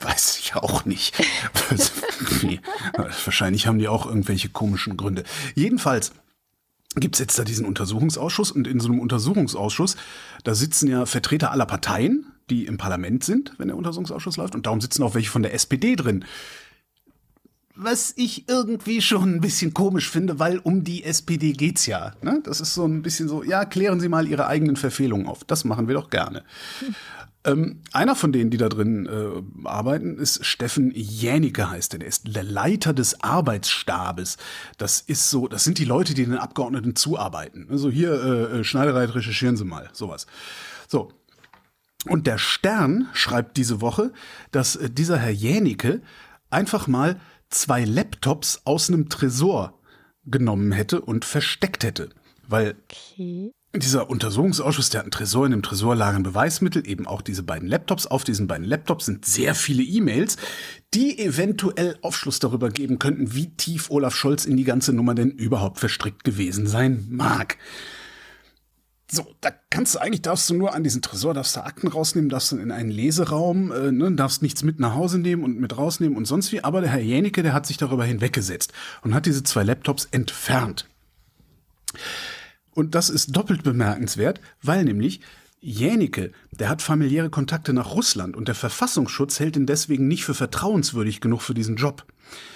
[SPEAKER 4] Weiß ich auch nicht. (laughs) Wahrscheinlich haben die auch irgendwelche komischen Gründe. Jedenfalls gibt's jetzt da diesen Untersuchungsausschuss und in so einem Untersuchungsausschuss, da sitzen ja Vertreter aller Parteien, die im Parlament sind, wenn der Untersuchungsausschuss läuft, und darum sitzen auch welche von der SPD drin. Was ich irgendwie schon ein bisschen komisch finde, weil um die SPD geht's ja. Ne? Das ist so ein bisschen so, ja, klären Sie mal Ihre eigenen Verfehlungen auf. Das machen wir doch gerne. Hm. Ähm, einer von denen, die da drin äh, arbeiten, ist Steffen Jänicke heißt er. Der ist der Leiter des Arbeitsstabes. Das ist so, das sind die Leute, die den Abgeordneten zuarbeiten. Also hier, äh, äh Schneidereit, recherchieren Sie mal, sowas. So. Und der Stern schreibt diese Woche, dass äh, dieser Herr Jänicke einfach mal zwei Laptops aus einem Tresor genommen hätte und versteckt hätte. Weil okay. Dieser Untersuchungsausschuss, der hat einen Tresor, in dem Tresor lagen Beweismittel, eben auch diese beiden Laptops. Auf diesen beiden Laptops sind sehr viele E-Mails, die eventuell Aufschluss darüber geben könnten, wie tief Olaf Scholz in die ganze Nummer denn überhaupt verstrickt gewesen sein mag. So, da kannst du eigentlich, darfst du nur an diesen Tresor, darfst du Akten rausnehmen, darfst du in einen Leseraum, äh, ne, darfst nichts mit nach Hause nehmen und mit rausnehmen und sonst wie. Aber der Herr Jänicke, der hat sich darüber hinweggesetzt und hat diese zwei Laptops entfernt. Und das ist doppelt bemerkenswert, weil nämlich Jänicke, der hat familiäre Kontakte nach Russland und der Verfassungsschutz hält ihn deswegen nicht für vertrauenswürdig genug für diesen Job.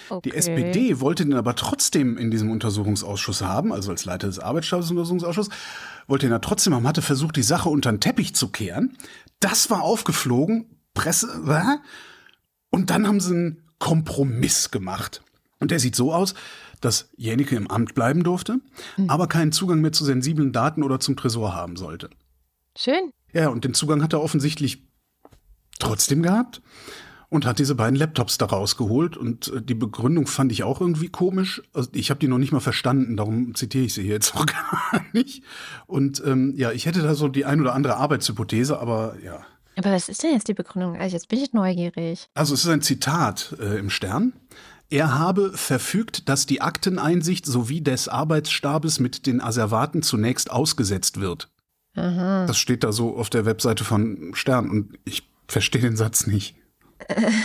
[SPEAKER 4] Okay. Die SPD wollte ihn aber trotzdem in diesem Untersuchungsausschuss haben, also als Leiter des Arbeitsstabes Untersuchungsausschusses, wollte ihn ja trotzdem haben, hatte versucht, die Sache unter den Teppich zu kehren. Das war aufgeflogen, Presse, und dann haben sie einen Kompromiss gemacht. Und der sieht so aus, dass Jänicke im Amt bleiben durfte, mhm. aber keinen Zugang mehr zu sensiblen Daten oder zum Tresor haben sollte.
[SPEAKER 3] Schön.
[SPEAKER 4] Ja, und den Zugang hat er offensichtlich trotzdem gehabt und hat diese beiden Laptops da rausgeholt. Und äh, die Begründung fand ich auch irgendwie komisch. Also ich habe die noch nicht mal verstanden, darum zitiere ich sie hier jetzt auch (laughs) gar nicht. Und ähm, ja, ich hätte da so die ein oder andere Arbeitshypothese, aber ja.
[SPEAKER 3] Aber was ist denn jetzt die Begründung? Also jetzt bin ich neugierig.
[SPEAKER 4] Also es ist ein Zitat äh, im Stern. Er habe verfügt, dass die Akteneinsicht sowie des Arbeitsstabes mit den Asservaten zunächst ausgesetzt wird. Aha. Das steht da so auf der Webseite von Stern und ich verstehe den Satz nicht. Äh. (laughs)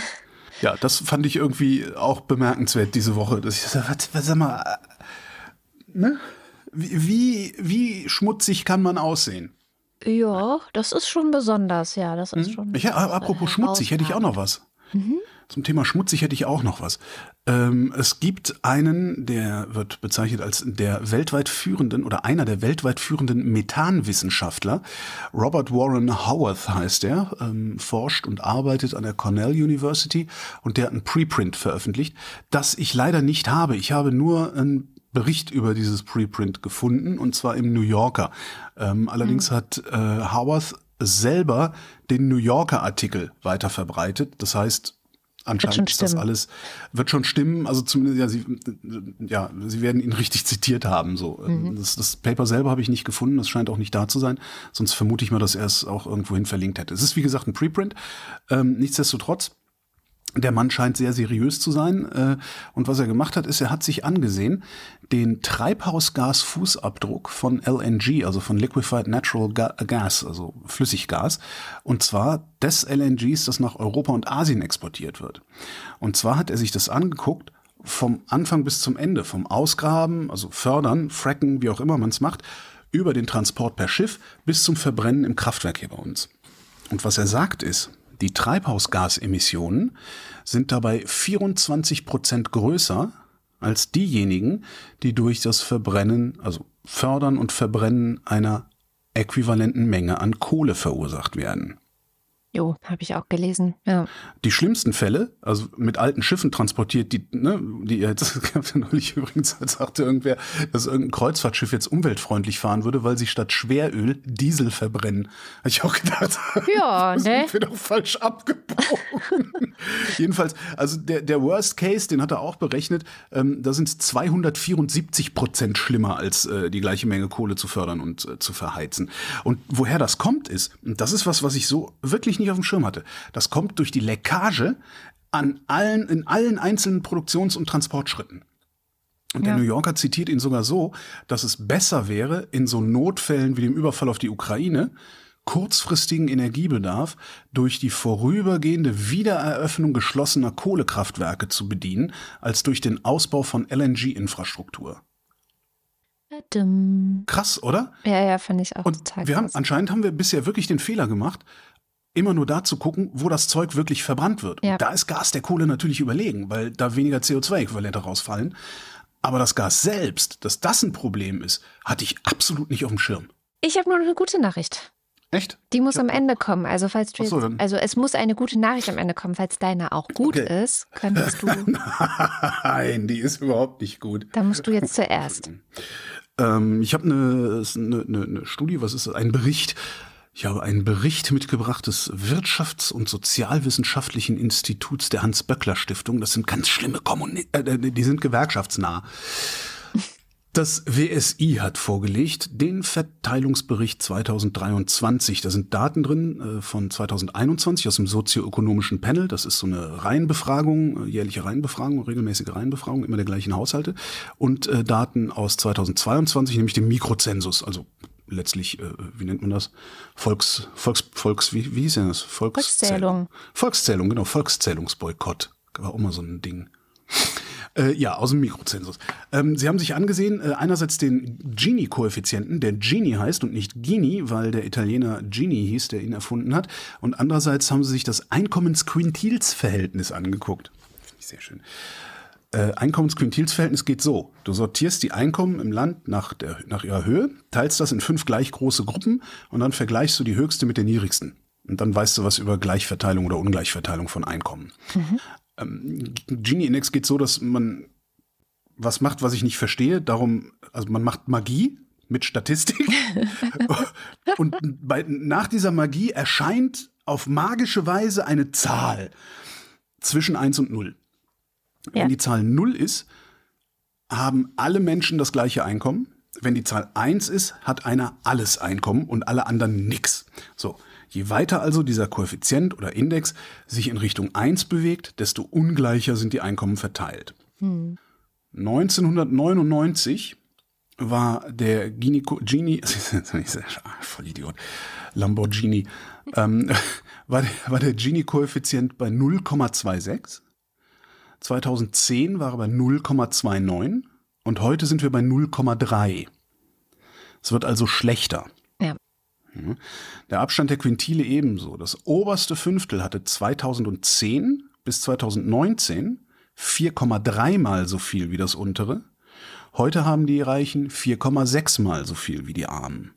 [SPEAKER 4] Ja, das fand ich irgendwie auch bemerkenswert diese Woche. Dass ich so, was, was sag mal, äh, ne? Wie, wie, wie schmutzig kann man aussehen?
[SPEAKER 3] Ja, das ist schon besonders, ja, das ist hm? schon.
[SPEAKER 4] Ich, apropos schmutzig, hätte ich auch noch was. Mhm. Zum Thema schmutzig hätte ich auch noch was. Ähm, es gibt einen, der wird bezeichnet als der weltweit führenden oder einer der weltweit führenden Methanwissenschaftler. Robert Warren Howarth heißt er, ähm, forscht und arbeitet an der Cornell University und der hat ein Preprint veröffentlicht, das ich leider nicht habe. Ich habe nur einen Bericht über dieses Preprint gefunden und zwar im New Yorker. Ähm, allerdings mhm. hat äh, Howarth selber den New Yorker Artikel weiter verbreitet. Das heißt, anscheinend ist das alles, wird schon stimmen. Also zumindest, ja, sie, ja, sie werden ihn richtig zitiert haben. So. Mhm. Das, das Paper selber habe ich nicht gefunden, das scheint auch nicht da zu sein. Sonst vermute ich mal, dass er es auch irgendwohin verlinkt hätte. Es ist, wie gesagt, ein Preprint. Ähm, nichtsdestotrotz der Mann scheint sehr seriös zu sein. Äh, und was er gemacht hat, ist, er hat sich angesehen, den Treibhausgasfußabdruck von LNG, also von Liquefied Natural Gas, also Flüssiggas, und zwar des LNGs, das nach Europa und Asien exportiert wird. Und zwar hat er sich das angeguckt, vom Anfang bis zum Ende, vom Ausgraben, also fördern, fracken, wie auch immer man es macht, über den Transport per Schiff bis zum Verbrennen im Kraftwerk hier bei uns. Und was er sagt ist, die Treibhausgasemissionen sind dabei 24 Prozent größer als diejenigen, die durch das Verbrennen, also Fördern und Verbrennen einer äquivalenten Menge an Kohle verursacht werden.
[SPEAKER 3] Jo, habe ich auch gelesen. Ja.
[SPEAKER 4] Die schlimmsten Fälle, also mit alten Schiffen transportiert, die, ne, die jetzt (laughs) gab ja neulich übrigens, als sagte irgendwer, dass irgendein Kreuzfahrtschiff jetzt umweltfreundlich fahren würde, weil sie statt Schweröl Diesel verbrennen. Habe ich auch gedacht, (laughs)
[SPEAKER 3] Ja, (laughs)
[SPEAKER 4] das
[SPEAKER 3] ne?
[SPEAKER 4] sind wir doch falsch abgebogen. Jedenfalls, also der, der Worst Case, den hat er auch berechnet, ähm, da sind es 274 Prozent schlimmer, als äh, die gleiche Menge Kohle zu fördern und äh, zu verheizen. Und woher das kommt ist, und das ist was, was ich so wirklich nicht auf dem Schirm hatte, das kommt durch die Leckage an allen, in allen einzelnen Produktions- und Transportschritten. Und der
[SPEAKER 3] Ja.
[SPEAKER 4] New Yorker zitiert ihn sogar so, dass es besser wäre, in so Notfällen wie dem Überfall auf die Ukraine kurzfristigen Energiebedarf durch die vorübergehende Wiedereröffnung geschlossener Kohlekraftwerke zu bedienen, als durch den Ausbau von LNG-Infrastruktur. Krass, oder?
[SPEAKER 3] Ja, ja, fand ich auch
[SPEAKER 4] Und
[SPEAKER 3] total
[SPEAKER 4] wir haben,
[SPEAKER 3] krass.
[SPEAKER 4] anscheinend haben wir bisher wirklich den Fehler gemacht, immer nur da zu gucken, wo das Zeug wirklich verbrannt wird.
[SPEAKER 3] Ja.
[SPEAKER 4] Da ist Gas der Kohle natürlich überlegen, weil da weniger CO2-Äquivalente rausfallen. Aber das Gas selbst, dass das ein Problem ist, hatte ich absolut nicht auf dem Schirm.
[SPEAKER 3] Ich habe nur eine gute Nachricht.
[SPEAKER 4] Echt?
[SPEAKER 3] Die muss am Ende kommen. Also falls du
[SPEAKER 4] so,
[SPEAKER 3] jetzt, also es muss eine gute Nachricht am Ende kommen. Falls deine auch gut
[SPEAKER 4] Okay.
[SPEAKER 3] ist, könntest du, (laughs)
[SPEAKER 4] Nein, die ist überhaupt nicht gut.
[SPEAKER 3] dann musst du jetzt (laughs) zuerst.
[SPEAKER 4] Ähm, ich habe eine, eine, eine Studie, was ist das? Ein Bericht. Ich habe einen Bericht mitgebracht des Wirtschafts- und Sozialwissenschaftlichen Instituts der Hans-Böckler-Stiftung. Das sind ganz schlimme Kommuni äh, die sind gewerkschaftsnah. Das WSI hat vorgelegt den Verteilungsbericht 2023. Da sind Daten drin äh, von 2021 aus dem sozioökonomischen Panel. Das ist so eine Reihenbefragung, äh, jährliche Reihenbefragung, regelmäßige Reihenbefragung, immer der gleichen Haushalte. Und äh, Daten aus 2022, nämlich dem Mikrozensus, also letztlich, äh, wie nennt man das? Volks, Volks, Volks, wie, wie hieß denn das?
[SPEAKER 3] Volkszählung.
[SPEAKER 4] Volkszählung, genau, Volkszählungsboykott. War auch mal so ein Ding. Äh, ja, aus dem Mikrozensus. Ähm, Sie haben sich angesehen, äh, einerseits den Gini-Koeffizienten, der Gini heißt und nicht Gini, weil der Italiener Gini hieß, der ihn erfunden hat. Und andererseits haben Sie sich das Einkommensquintilsverhältnis angeguckt. Finde ich Sehr schön. Äh, Einkommensquintilsverhältnis geht so. Du sortierst die Einkommen im Land nach, der, nach ihrer Höhe, teilst das in fünf gleich große Gruppen und dann vergleichst du die höchste mit der niedrigsten. Und dann weißt du was über Gleichverteilung oder Ungleichverteilung von Einkommen. Ähm, Gini-Index geht so, dass man was macht, was ich nicht verstehe. Darum, also man macht Magie mit Statistik. (laughs) und bei, nach dieser Magie erscheint auf magische Weise eine Zahl zwischen 1 und 0.
[SPEAKER 3] Ja.
[SPEAKER 4] Wenn die Zahl 0 ist, haben alle Menschen das gleiche Einkommen. Wenn die Zahl 1 ist, hat einer alles Einkommen und alle anderen nix. So. Je weiter also dieser Koeffizient oder Index sich in Richtung 1 bewegt, desto ungleicher sind die Einkommen verteilt. 1999 war der Gini, (laughs) Gini voll Idiot, Lamborghini, ähm, (laughs) war, der, war der Gini-Koeffizient bei 0,26. 2010 war er bei 0,29 und heute sind wir bei 0,3. Es wird also schlechter.
[SPEAKER 3] Ja.
[SPEAKER 4] Der Abstand der Quintile ebenso. Das oberste Fünftel hatte 2010 bis 2019 4,3 mal so viel wie das untere. Heute haben die Reichen 4,6 mal so viel wie die Armen.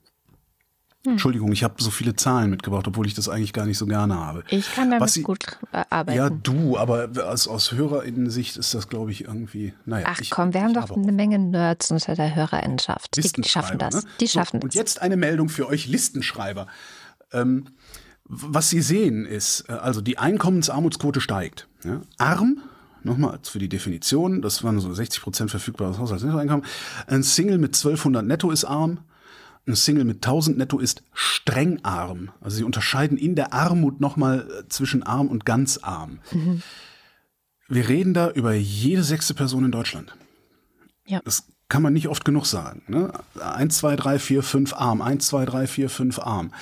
[SPEAKER 4] Entschuldigung, ich habe so viele Zahlen mitgebracht, obwohl ich das eigentlich gar nicht so gerne habe.
[SPEAKER 3] Ich kann damit
[SPEAKER 4] Was Sie-
[SPEAKER 3] gut äh, arbeiten.
[SPEAKER 4] Ja, du, aber aus, aus Hörerinnensicht ist das, glaube ich, irgendwie. Naja,
[SPEAKER 3] Ach
[SPEAKER 4] ich,
[SPEAKER 3] komm, wir haben doch eine Menge Nerds unter der Hörerinnenschaft. Die, die schaffen das.
[SPEAKER 4] ne?
[SPEAKER 3] Die
[SPEAKER 4] So,
[SPEAKER 3] schaffen
[SPEAKER 4] Und
[SPEAKER 3] das.
[SPEAKER 4] jetzt eine Meldung für euch Listenschreiber. Ähm, was Sie sehen ist, äh, also die Einkommensarmutsquote steigt. Ja? Arm, nochmal für die Definition, das waren so 60 Prozent verfügbares Haushaltsnettoeinkommen. Ein Single mit 1200 netto ist arm. Ein Single mit 1000 netto ist streng arm. Also sie unterscheiden in der Armut nochmal äh, zwischen arm und ganz arm. Wir reden da über jede sechste Person in Deutschland.
[SPEAKER 3] Ja.
[SPEAKER 4] Das kann man nicht oft genug sagen. Ne? 1, 2, 3, 4, 5 arm, 1, 2, 3, 4, 5 arm.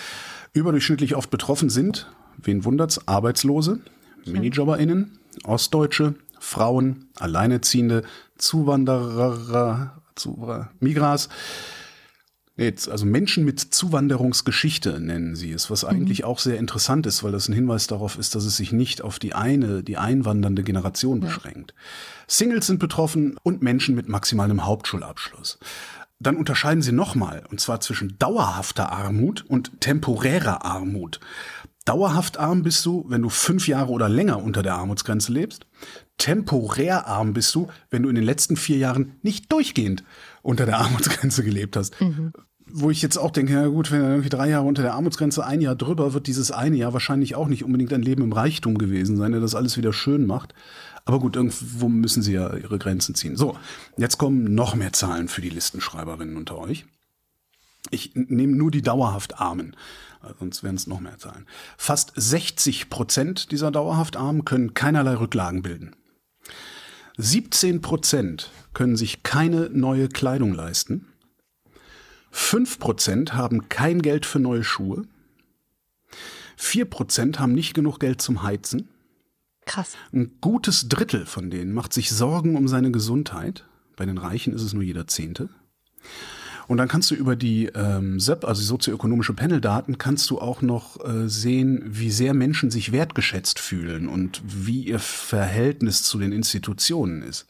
[SPEAKER 4] Überdurchschnittlich oft betroffen sind, wen wundert's, Arbeitslose, MinijobberInnen, Ostdeutsche, Frauen, Alleinerziehende, Zuwanderer, Zuwanderer Migras, also Menschen mit Zuwanderungsgeschichte nennen sie es, was eigentlich mhm. auch sehr interessant ist, weil das ein Hinweis darauf ist, dass es sich nicht auf die eine, die einwandernde Generation ja. beschränkt. Singles sind betroffen und Menschen mit maximalem Hauptschulabschluss. Dann unterscheiden sie nochmal, und zwar zwischen dauerhafter Armut und temporärer Armut. Dauerhaft arm bist du, wenn du fünf Jahre oder länger unter der Armutsgrenze lebst. Temporär arm bist du, wenn du in den letzten vier Jahren nicht durchgehend unter der (laughs) Armutsgrenze gelebt hast. Mhm wo ich jetzt auch denke, ja gut, wenn er irgendwie drei Jahre unter der Armutsgrenze, ein Jahr drüber, wird dieses eine Jahr wahrscheinlich auch nicht unbedingt ein Leben im Reichtum gewesen sein, der das alles wieder schön macht. Aber gut, irgendwo müssen sie ja ihre Grenzen ziehen. So, jetzt kommen noch mehr Zahlen für die Listenschreiberinnen unter euch. Ich nehme nur die dauerhaft Armen, sonst wären es noch mehr Zahlen. Fast 60 Prozent dieser dauerhaft Armen können keinerlei Rücklagen bilden. 17 Prozent können sich keine neue Kleidung leisten. 5% haben kein Geld für neue Schuhe. 4% haben nicht genug Geld zum Heizen.
[SPEAKER 3] Krass.
[SPEAKER 4] Ein gutes Drittel von denen macht sich Sorgen um seine Gesundheit. Bei den Reichen ist es nur jeder Zehnte. Und dann kannst du über die ähm, SEP, also die sozioökonomische Paneldaten, kannst du auch noch äh, sehen, wie sehr Menschen sich wertgeschätzt fühlen und wie ihr Verhältnis zu den Institutionen ist.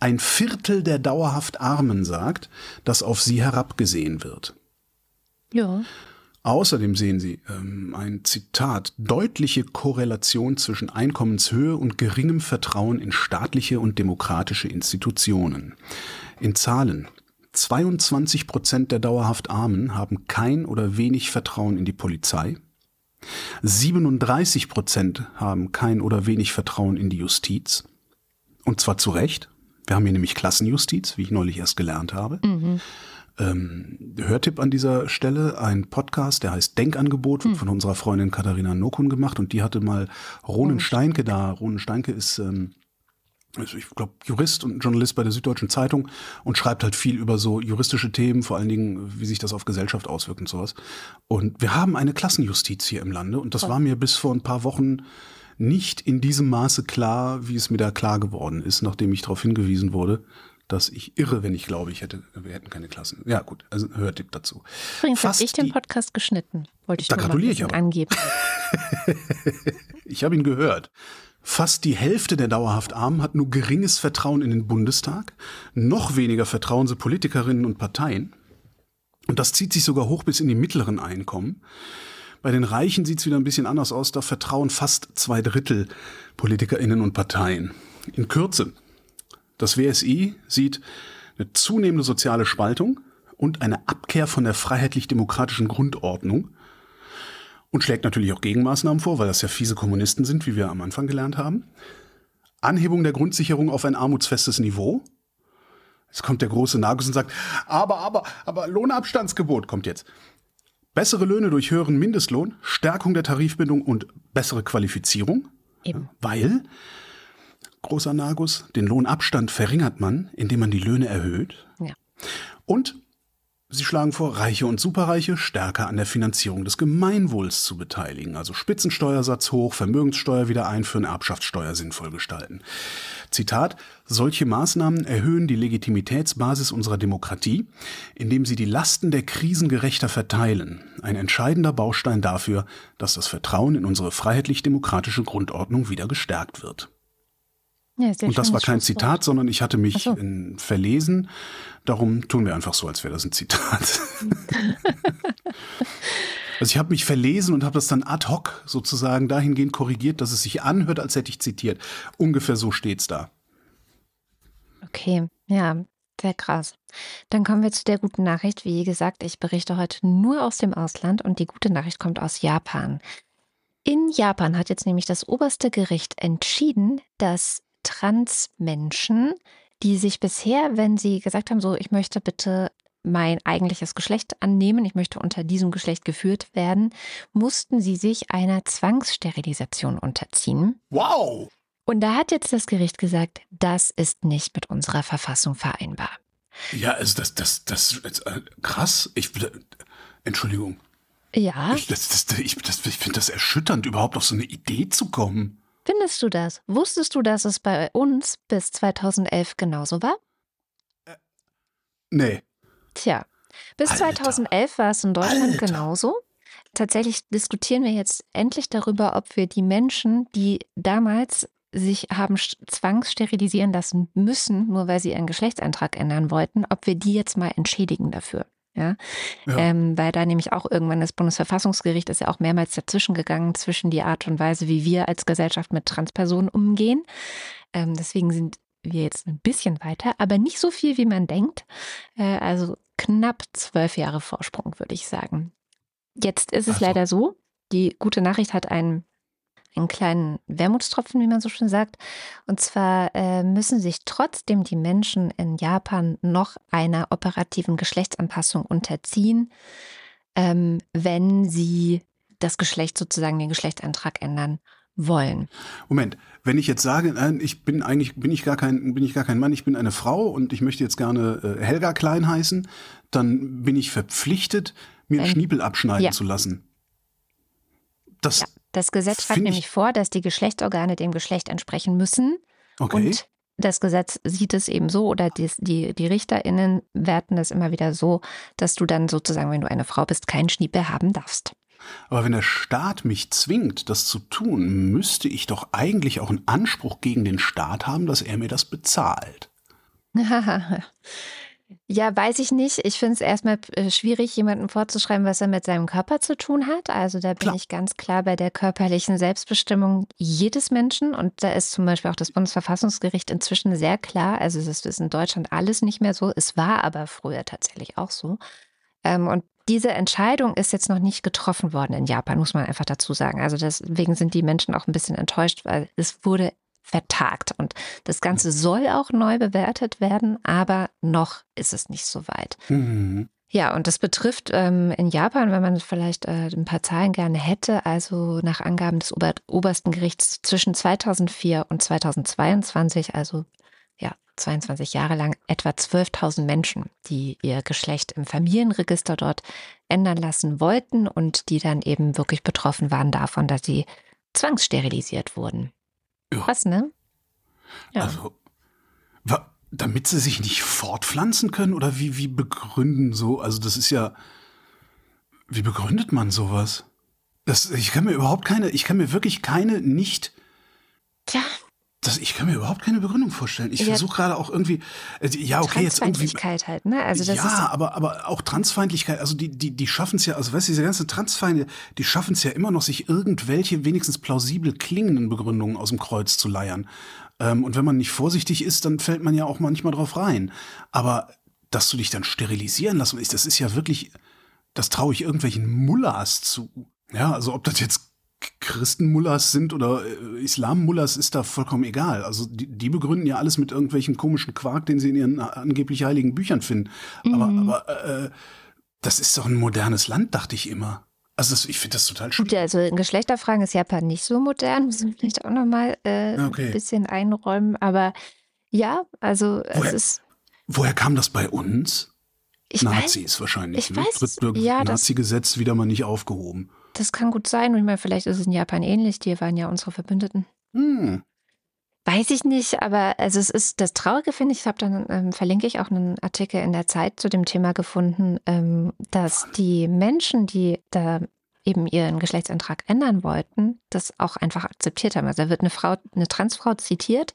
[SPEAKER 4] Ein Viertel der dauerhaft Armen sagt, dass auf sie herabgesehen wird.
[SPEAKER 3] Ja.
[SPEAKER 4] Außerdem sehen Sie ähm, ein Zitat, deutliche Korrelation zwischen Einkommenshöhe und geringem Vertrauen in staatliche und demokratische Institutionen. In Zahlen. 22 Prozent der dauerhaft Armen haben kein oder wenig Vertrauen in die Polizei. 37 Prozent haben kein oder wenig Vertrauen in die Justiz. Und zwar zu Recht. Wir haben hier nämlich Klassenjustiz, wie ich neulich erst gelernt habe. Mhm. Ähm, Hörtipp an dieser Stelle, ein Podcast, der heißt Denkangebot, wird mhm. von unserer Freundin Katharina Nokun gemacht und die hatte mal Ronen oh. Steinke da. Ronen Steinke ist, ähm, also ich glaube, Jurist und Journalist bei der Süddeutschen Zeitung und schreibt halt viel über so juristische Themen, vor allen Dingen, wie sich das auf Gesellschaft auswirkt und sowas. Und wir haben eine Klassenjustiz hier im Lande und das war mir bis vor ein paar Wochen nicht in diesem Maße klar, wie es mir da klar geworden ist, nachdem ich darauf hingewiesen wurde, dass ich irre, wenn ich glaube, ich hätte, wir hätten keine Klassen. Ja, gut, also Hörtipp dazu.
[SPEAKER 3] Übrigens habe ich den Podcast geschnitten, wollte ich
[SPEAKER 4] da gratuliere ich
[SPEAKER 3] aber. angeben. (laughs)
[SPEAKER 4] ich habe ihn gehört. Fast die Hälfte der dauerhaft Armen hat nur geringes Vertrauen in den Bundestag, noch weniger vertrauen sie Politikerinnen und Parteien. Und das zieht sich sogar hoch bis in die mittleren Einkommen. Bei den Reichen sieht es wieder ein bisschen anders aus. Da vertrauen fast zwei Drittel PolitikerInnen und Parteien. In Kürze. Das WSI sieht eine zunehmende soziale Spaltung und eine Abkehr von der freiheitlich-demokratischen Grundordnung und schlägt natürlich auch Gegenmaßnahmen vor, weil das ja fiese Kommunisten sind, wie wir am Anfang gelernt haben. Anhebung der Grundsicherung auf ein armutsfestes Niveau. Jetzt kommt der große Nagus und sagt, aber, aber, aber Lohnabstandsgebot kommt jetzt. Bessere Löhne durch höheren Mindestlohn, Stärkung der Tarifbindung und bessere Qualifizierung.
[SPEAKER 3] Eben.
[SPEAKER 4] Weil, großer Nagus, den Lohnabstand verringert man, indem man die Löhne erhöht.
[SPEAKER 3] Ja.
[SPEAKER 4] Und Sie schlagen vor, Reiche und Superreiche stärker an der Finanzierung des Gemeinwohls zu beteiligen, also Spitzensteuersatz hoch, Vermögenssteuer wieder einführen, Erbschaftssteuer sinnvoll gestalten. Zitat, solche Maßnahmen erhöhen die Legitimitätsbasis unserer Demokratie, indem sie die Lasten der Krisen gerechter verteilen. Ein entscheidender Baustein dafür, dass das Vertrauen in unsere freiheitlich-demokratische Grundordnung wieder gestärkt wird. Ja, und das war kein Zitat, sondern ich hatte mich so. verlesen. Darum tun wir einfach so, als wäre das ein Zitat. (laughs) also ich habe mich verlesen und habe das dann ad hoc sozusagen dahingehend korrigiert, dass es sich anhört, als hätte ich zitiert. Ungefähr so steht's da.
[SPEAKER 3] Okay, ja, sehr krass. Dann kommen wir zu der guten Nachricht. Wie gesagt, ich berichte heute nur aus dem Ausland und die gute Nachricht kommt aus Japan. In Japan hat jetzt nämlich das oberste Gericht entschieden, dass Transmenschen, die sich bisher, wenn sie gesagt haben, so, ich möchte bitte mein eigentliches Geschlecht annehmen, ich möchte unter diesem Geschlecht geführt werden, mussten sie sich einer Zwangssterilisation unterziehen.
[SPEAKER 4] Wow!
[SPEAKER 3] Und da hat jetzt das Gericht gesagt, das ist nicht mit unserer Verfassung vereinbar.
[SPEAKER 4] Ja, also das, das, das, das äh, krass. Ich, Entschuldigung.
[SPEAKER 3] Ja.
[SPEAKER 4] Ich, das, das, ich, das, ich finde das erschütternd, überhaupt auf so eine Idee zu kommen.
[SPEAKER 3] Findest du das? Wusstest du, dass es bei uns bis 2011 genauso war?
[SPEAKER 4] Äh, nee.
[SPEAKER 3] Tja, Bis
[SPEAKER 4] Alter.
[SPEAKER 3] 2011 war es in Deutschland
[SPEAKER 4] Alter.
[SPEAKER 3] genauso. Tatsächlich diskutieren wir jetzt endlich darüber, ob wir die Menschen, die damals sich haben zwangssterilisieren lassen müssen, nur weil sie ihren Geschlechtseintrag ändern wollten, ob wir die jetzt mal entschädigen dafür. Ja,
[SPEAKER 4] Ja.
[SPEAKER 3] Ähm, weil da nämlich auch irgendwann das Bundesverfassungsgericht ist ja auch mehrmals dazwischen gegangen zwischen die Art und Weise, wie wir als Gesellschaft mit Transpersonen umgehen. Ähm, deswegen sind wir jetzt ein bisschen weiter, aber nicht so viel, wie man denkt. Äh, also knapp zwölf Jahre Vorsprung, würde ich sagen. Jetzt ist es
[SPEAKER 4] Also-
[SPEAKER 3] leider so, die gute Nachricht hat einen, einen kleinen Wermutstropfen, wie man so schön sagt. Und zwar äh, müssen sich trotzdem die Menschen in Japan noch einer operativen Geschlechtsanpassung unterziehen, ähm, wenn sie das Geschlecht sozusagen, den Geschlechtsantrag ändern wollen.
[SPEAKER 4] Moment, wenn ich jetzt sage, nein, ich bin eigentlich bin ich gar kein bin ich gar kein Mann, ich bin eine Frau und ich möchte jetzt gerne äh, Helga Klein heißen, dann bin ich verpflichtet, mir einen Schniepel abschneiden
[SPEAKER 3] ja.
[SPEAKER 4] zu lassen. Das
[SPEAKER 3] Ja, das Gesetz schreibt nämlich vor, dass die Geschlechtsorgane dem Geschlecht entsprechen müssen.
[SPEAKER 4] okay.
[SPEAKER 3] Und das Gesetz sieht es eben so, oder die, die, die RichterInnen werten das immer wieder so, dass du dann sozusagen, wenn du eine Frau bist, keinen Schniepel haben darfst.
[SPEAKER 4] Aber wenn der Staat mich zwingt, das zu tun, müsste ich doch eigentlich auch einen Anspruch gegen den Staat haben, dass er mir das bezahlt. (laughs)
[SPEAKER 3] Ja, weiß ich nicht. Ich finde es erstmal äh, schwierig, jemandem vorzuschreiben, was er mit seinem Körper zu tun hat. Also da bin
[SPEAKER 4] Klar.
[SPEAKER 3] ich ganz klar bei der körperlichen Selbstbestimmung jedes Menschen. Und da ist zum Beispiel auch das Bundesverfassungsgericht inzwischen sehr klar. Also das ist in Deutschland alles nicht mehr so. Es war aber früher tatsächlich auch so. Ähm, und diese Entscheidung ist jetzt noch nicht getroffen worden in Japan, muss man einfach dazu sagen. Also deswegen sind die Menschen auch ein bisschen enttäuscht, weil es wurde vertagt. Und das Ganze soll auch neu bewertet werden, aber noch ist es nicht so weit.
[SPEAKER 4] Mhm.
[SPEAKER 3] Ja, und das betrifft ähm, in Japan, wenn man vielleicht äh, ein paar Zahlen gerne hätte, also nach Angaben des Ober obersten Gerichts zwischen 2004 und 2022, also ja, 22 Jahre lang, etwa 12.000 Menschen, die ihr Geschlecht im Familienregister dort ändern lassen wollten und die dann eben wirklich betroffen waren davon, dass sie zwangssterilisiert wurden.
[SPEAKER 4] Ja.
[SPEAKER 3] Krass, ne? Ja.
[SPEAKER 4] Also, wa- damit sie sich nicht fortpflanzen können oder wie, wie begründen so? Also, das ist ja, wie begründet man sowas? Das, ich kann mir überhaupt keine, ich kann mir wirklich keine nicht,
[SPEAKER 3] Tja,
[SPEAKER 4] das, ich kann mir überhaupt keine Begründung vorstellen. Ich
[SPEAKER 3] Ja.
[SPEAKER 4] versuche gerade auch irgendwie, äh, ja, okay, jetzt irgendwie.
[SPEAKER 3] Transfeindlichkeit halt, ne? Also das
[SPEAKER 4] ja,
[SPEAKER 3] ist
[SPEAKER 4] aber, aber auch Transfeindlichkeit, also die, die, die schaffen es ja, also weißt du, diese ganzen Transfeinde, die schaffen es ja immer noch, sich irgendwelche wenigstens plausibel klingenden Begründungen aus dem Kreuz zu leiern. Ähm, und wenn man nicht vorsichtig ist, dann fällt man ja auch manchmal drauf rein. Aber dass du dich dann sterilisieren lassen das ist ja wirklich, das traue ich irgendwelchen Mullahs zu. Ja, also ob das jetzt Christenmullahs sind oder äh, Islammullahs ist da vollkommen egal. Also die, die begründen ja alles mit irgendwelchen komischen Quark, den sie in ihren angeblich heiligen Büchern finden. Aber, aber äh, das ist doch ein modernes Land, dachte ich immer. Also das, ich finde das total
[SPEAKER 3] Gut,
[SPEAKER 4] schwierig.
[SPEAKER 3] also in Geschlechterfragen ist Japan nicht so modern, muss man vielleicht auch nochmal äh,
[SPEAKER 4] Okay.
[SPEAKER 3] ein bisschen einräumen. Aber ja, also es
[SPEAKER 4] Woher-
[SPEAKER 3] ist,
[SPEAKER 4] Woher kam das bei uns?
[SPEAKER 3] ich weiß,
[SPEAKER 4] Nazis wahrscheinlich.
[SPEAKER 3] ich
[SPEAKER 4] ne?
[SPEAKER 3] weiß es.
[SPEAKER 4] Dritte
[SPEAKER 3] Ja, das-
[SPEAKER 4] Nazi-Gesetz wieder mal nicht aufgehoben.
[SPEAKER 3] Das kann gut sein. Und ich meine, vielleicht ist es in Japan ähnlich. Die waren ja unsere Verbündeten.
[SPEAKER 4] Hm.
[SPEAKER 3] Weiß ich nicht, aber also es ist das Traurige, finde ich, ich habe dann ähm, verlinke ich auch einen Artikel in der Zeit zu dem Thema gefunden, ähm, dass die Menschen, die da eben ihren Geschlechtsantrag ändern wollten, das auch einfach akzeptiert haben. Also da wird eine Frau, eine Transfrau zitiert,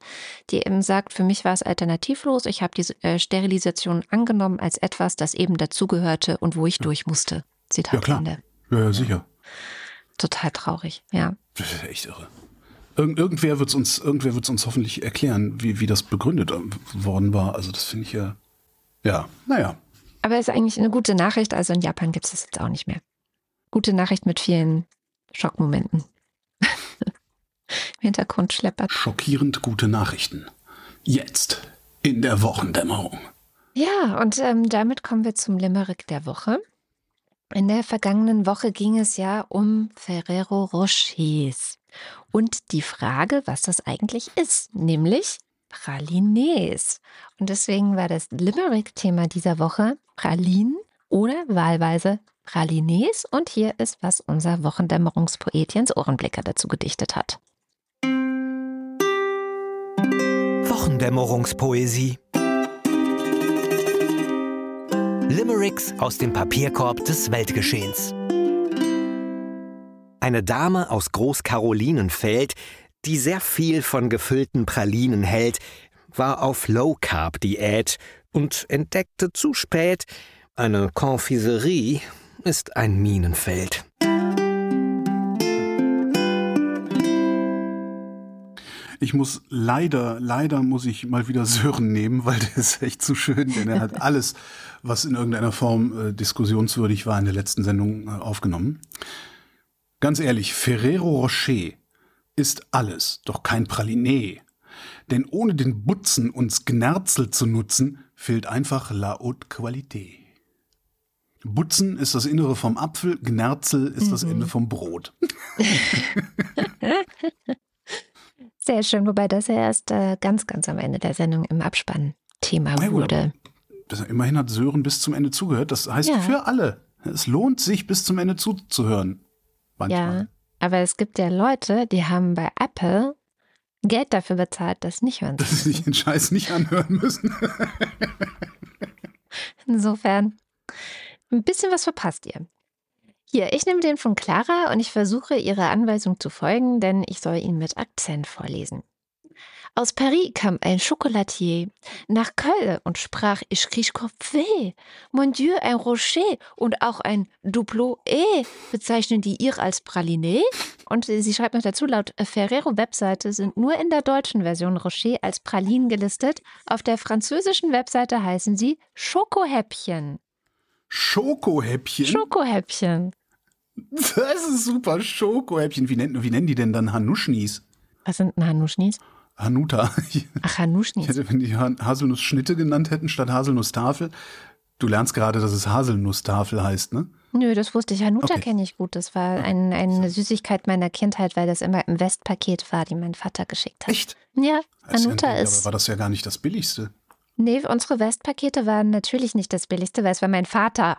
[SPEAKER 3] die eben sagt, für mich war es alternativlos, ich habe diese äh, Sterilisation angenommen als etwas, das eben dazugehörte und wo ich durch musste. Zitat
[SPEAKER 4] Ja, klar.
[SPEAKER 3] Ende.
[SPEAKER 4] Ja, ja, sicher.
[SPEAKER 3] Total traurig, ja.
[SPEAKER 4] Das ist echt irre. Irgend, irgendwer wird es uns, irgendwer wird's uns hoffentlich erklären, wie, wie das begründet äh, worden war. Also das finde ich ja. Ja, naja.
[SPEAKER 3] Aber es ist eigentlich eine gute Nachricht. Also in Japan gibt es das jetzt auch nicht mehr. Gute Nachricht mit vielen Schockmomenten. (laughs) Im Hintergrund schleppert.
[SPEAKER 4] Schockierend gute Nachrichten. Jetzt in der Wochendämmerung.
[SPEAKER 3] Ja, und ähm, damit kommen wir zum Limerick der Woche. In der vergangenen Woche ging es ja um Ferrero Rochers und die Frage, was das eigentlich ist, nämlich Pralines. Und deswegen war das Limerick-Thema dieser Woche Pralinen oder wahlweise Pralines. Und hier ist, was unser Wochendämmerungspoet Jens Ohrenblicker dazu gedichtet hat.
[SPEAKER 7] Wochendämmerungspoesie. Limericks aus dem Papierkorb des Weltgeschehens. Eine Dame aus Großkarolinenfeld, die sehr viel von gefüllten Pralinen hält, war auf Low-Carb-Diät und entdeckte zu spät, eine Confiserie ist ein Minenfeld.
[SPEAKER 4] Ich muss leider, leider muss ich mal wieder (laughs) Sören nehmen, weil der ist echt zu schön, denn er hat (laughs) alles, was in irgendeiner Form äh, diskussionswürdig war, in der letzten Sendung äh, aufgenommen. Ganz ehrlich, Ferrero Rocher ist alles, doch kein Praliné. Denn ohne den Butzen uns Gnerzel zu nutzen, fehlt einfach la haute qualité. Butzen ist das Innere vom Apfel, Gnerzel ist mhm. das Ende vom Brot. (laughs)
[SPEAKER 3] Sehr schön, wobei das ja erst äh, ganz, ganz am Ende der Sendung im Abspann Thema ja, wurde.
[SPEAKER 4] Das, immerhin hat Sören bis zum Ende zugehört. Das heißt ja. für alle. Es lohnt sich, bis zum Ende zuzuhören.
[SPEAKER 3] Manchmal. Ja, aber es gibt ja Leute, die haben bei Apple Geld dafür bezahlt, das nicht hören
[SPEAKER 4] Dass sie sich den Scheiß nicht anhören müssen. (laughs)
[SPEAKER 3] Insofern, ein bisschen was verpasst ihr. Hier, ich nehme den von Clara und ich versuche ihrer Anweisung zu folgen, denn ich soll ihn mit Akzent vorlesen. Aus Paris kam ein Chocolatier nach Köln und sprach, ich krieg Kopfweh. Mon Dieu, ein Rocher und auch ein Duplo E bezeichnen die ihr als Praliné. Und sie schreibt noch dazu, laut Ferrero-Webseite sind nur in der deutschen Version Rocher als Pralinen gelistet. Auf der französischen Webseite heißen sie Schokohäppchen.
[SPEAKER 4] Schokohäppchen?
[SPEAKER 3] Schokohäppchen.
[SPEAKER 4] Das ist super, Schokohäppchen. Wie nennen, wie nennen die denn dann Hanuschnis?
[SPEAKER 3] Was sind denn Hanuschnis?
[SPEAKER 4] Hanuta.
[SPEAKER 3] Ach, Hanuschnis.
[SPEAKER 4] Ich hätte, wenn die Haselnussschnitte genannt hätten statt Haselnusstafel. Du lernst gerade, dass es Haselnusstafel heißt, ne?
[SPEAKER 3] Nö, das wusste ich. Hanuta okay. kenne ich gut. Das war ein, eine Süßigkeit meiner Kindheit, weil das immer im Westpaket war, die mein Vater geschickt hat.
[SPEAKER 4] Echt?
[SPEAKER 3] Ja, Hanuta ist.
[SPEAKER 4] Aber war das ja gar nicht das Billigste?
[SPEAKER 3] Nee, unsere Westpakete waren natürlich nicht das Billigste, weil es war mein Vater.